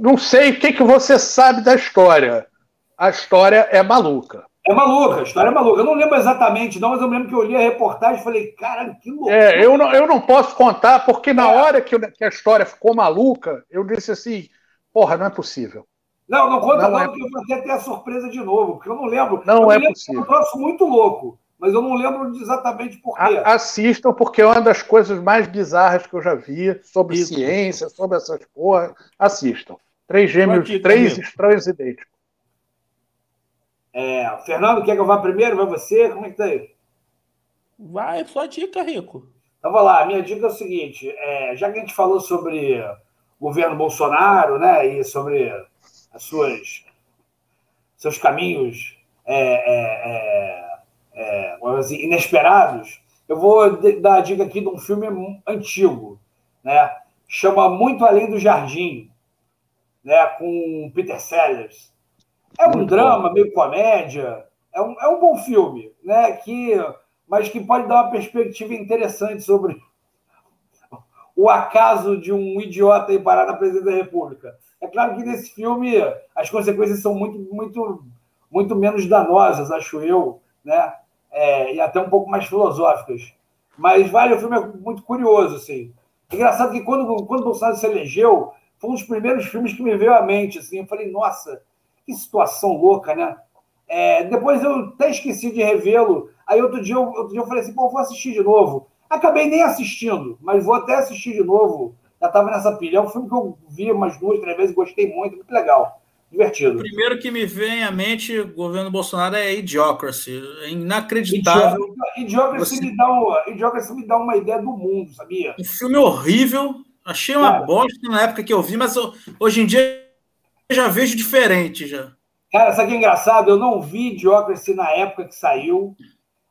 não sei o que, que você sabe da história. A história é maluca. É maluca, a história é maluca. Eu não lembro exatamente, não, mas eu lembro que eu li a reportagem e falei, caralho, que louco. É, eu não, eu não posso contar, porque na é. hora que, eu, que, a história ficou maluca, eu disse assim, porra, não é possível. Não, não conta não, não é... porque eu vou até ter a surpresa de novo, porque eu não lembro. Não eu é possível. É um troço muito louco, mas eu não lembro exatamente por quê. assistam, porque é uma das coisas mais bizarras que eu já vi sobre Isso. ciência, sobre essas porra. Assistam. Três gêmeos, três estranhos idênticos. É, Fernando, quer que eu vá primeiro? Vai você? Como é que tá aí? Vai, sua dica, Rico. Então, vou lá. Minha dica é o seguinte: é, já que a gente falou sobre o governo Bolsonaro, né, e sobre as suas seus caminhos é, é, é, é assim, inesperados, eu vou dar a dica aqui de um filme antigo, né? Chama Muito Além do Jardim, né? Com Peter Sellers. É um Muito drama, bom. meio comédia. É um, é um bom filme, né? Que, mas que pode dar uma perspectiva interessante sobre o acaso de um idiota ir parar na presidência da República. É claro que nesse filme as consequências são muito, muito, muito menos danosas, acho eu, né? É, e até um pouco mais filosóficas. Mas vale, o filme é muito curioso, assim. Engraçado que quando, quando Bolsonaro se elegeu, foi um dos primeiros filmes que me veio à mente, assim. Eu falei, nossa, que situação louca, né? É, depois eu até esqueci de revê-lo. Aí outro dia, eu, outro dia eu falei assim, pô, vou assistir de novo. Acabei nem assistindo, mas vou até assistir de novo. Já estava nessa pilha. É um filme que eu vi umas duas, três vezes, gostei muito, muito legal. Divertido. O primeiro que me vem à mente, o governo Bolsonaro, é Idiocracy. É inacreditável. Idiocracy, Você... me dá uma, Idiocracy me dá uma ideia do mundo, sabia? Um filme horrível. Achei uma Cara, bosta na época que eu vi, mas hoje em dia já vejo diferente já. Cara, sabe que é engraçado? Eu não vi Idiocracy na época que saiu.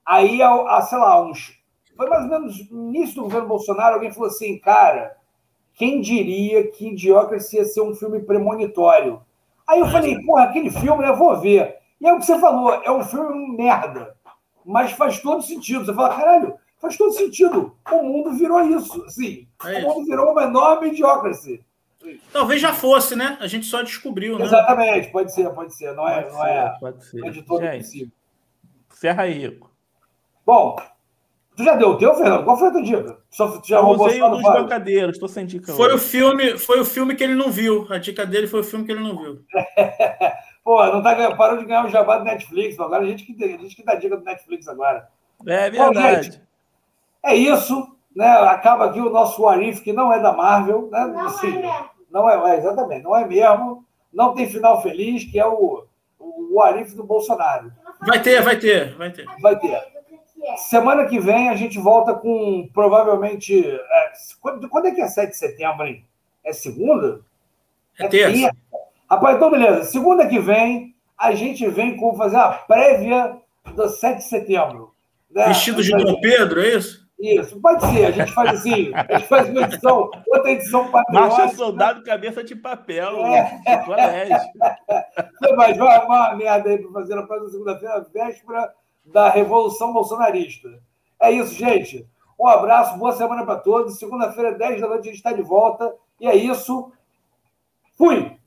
Aí, há, sei lá, uns. Foi mais ou menos no início do governo Bolsonaro, alguém falou assim, cara, quem diria que Idiocracy ia ser um filme premonitório? Aí eu falei, porra, aquele filme eu vou ver. E é o que você falou, é um filme merda. Mas faz todo sentido. Você fala, caralho, faz todo sentido. O mundo virou isso. Assim, é. O mundo virou uma enorme idiocracy. Talvez já fosse, né? A gente só descobriu, né? Exatamente, pode ser, pode ser. Não é, pode não é, ser, pode ser. é de todo gente, possível. Ferra aí, Rico. Bom, tu já deu o teu, Fernando? Qual foi a tua dica? Só, já eu usei o dos bancadeiros, estou sem dica. Foi o, filme, foi o filme que ele não viu. A dica dele foi o filme que ele não viu. Pô, não tá, parou de ganhar o jabá do Netflix. Agora a gente que, a gente que dá dica do Netflix agora. É verdade. Bom, gente, é isso né, acaba aqui o nosso Arif, que não é da Marvel. Né, não, assim, é mesmo. não é, é, exatamente, não é mesmo. Não tem final feliz, que é o, o Arif do Bolsonaro. Vai ter, vai ter, vai ter. Vai ter. Semana que vem a gente volta com provavelmente. É, quando, quando, é que é 7 de setembro, hein? É segunda? É, é terça. Rapaz, então beleza. Segunda que vem a gente vem com fazer a prévia do 7 de setembro. Né? Vestido de Dom Pedro, é isso? Isso, pode ser. A gente faz assim, a gente faz uma edição, outra edição patriótica. Marcha soldado, cabeça de papel, é. de colégio. Mas vai uma merda aí para fazer na próxima segunda-feira, véspera da Revolução Bolsonarista. É isso, gente. Um abraço, boa semana para todos. Segunda-feira, 10 da noite, a gente está de volta. E é isso. Fui!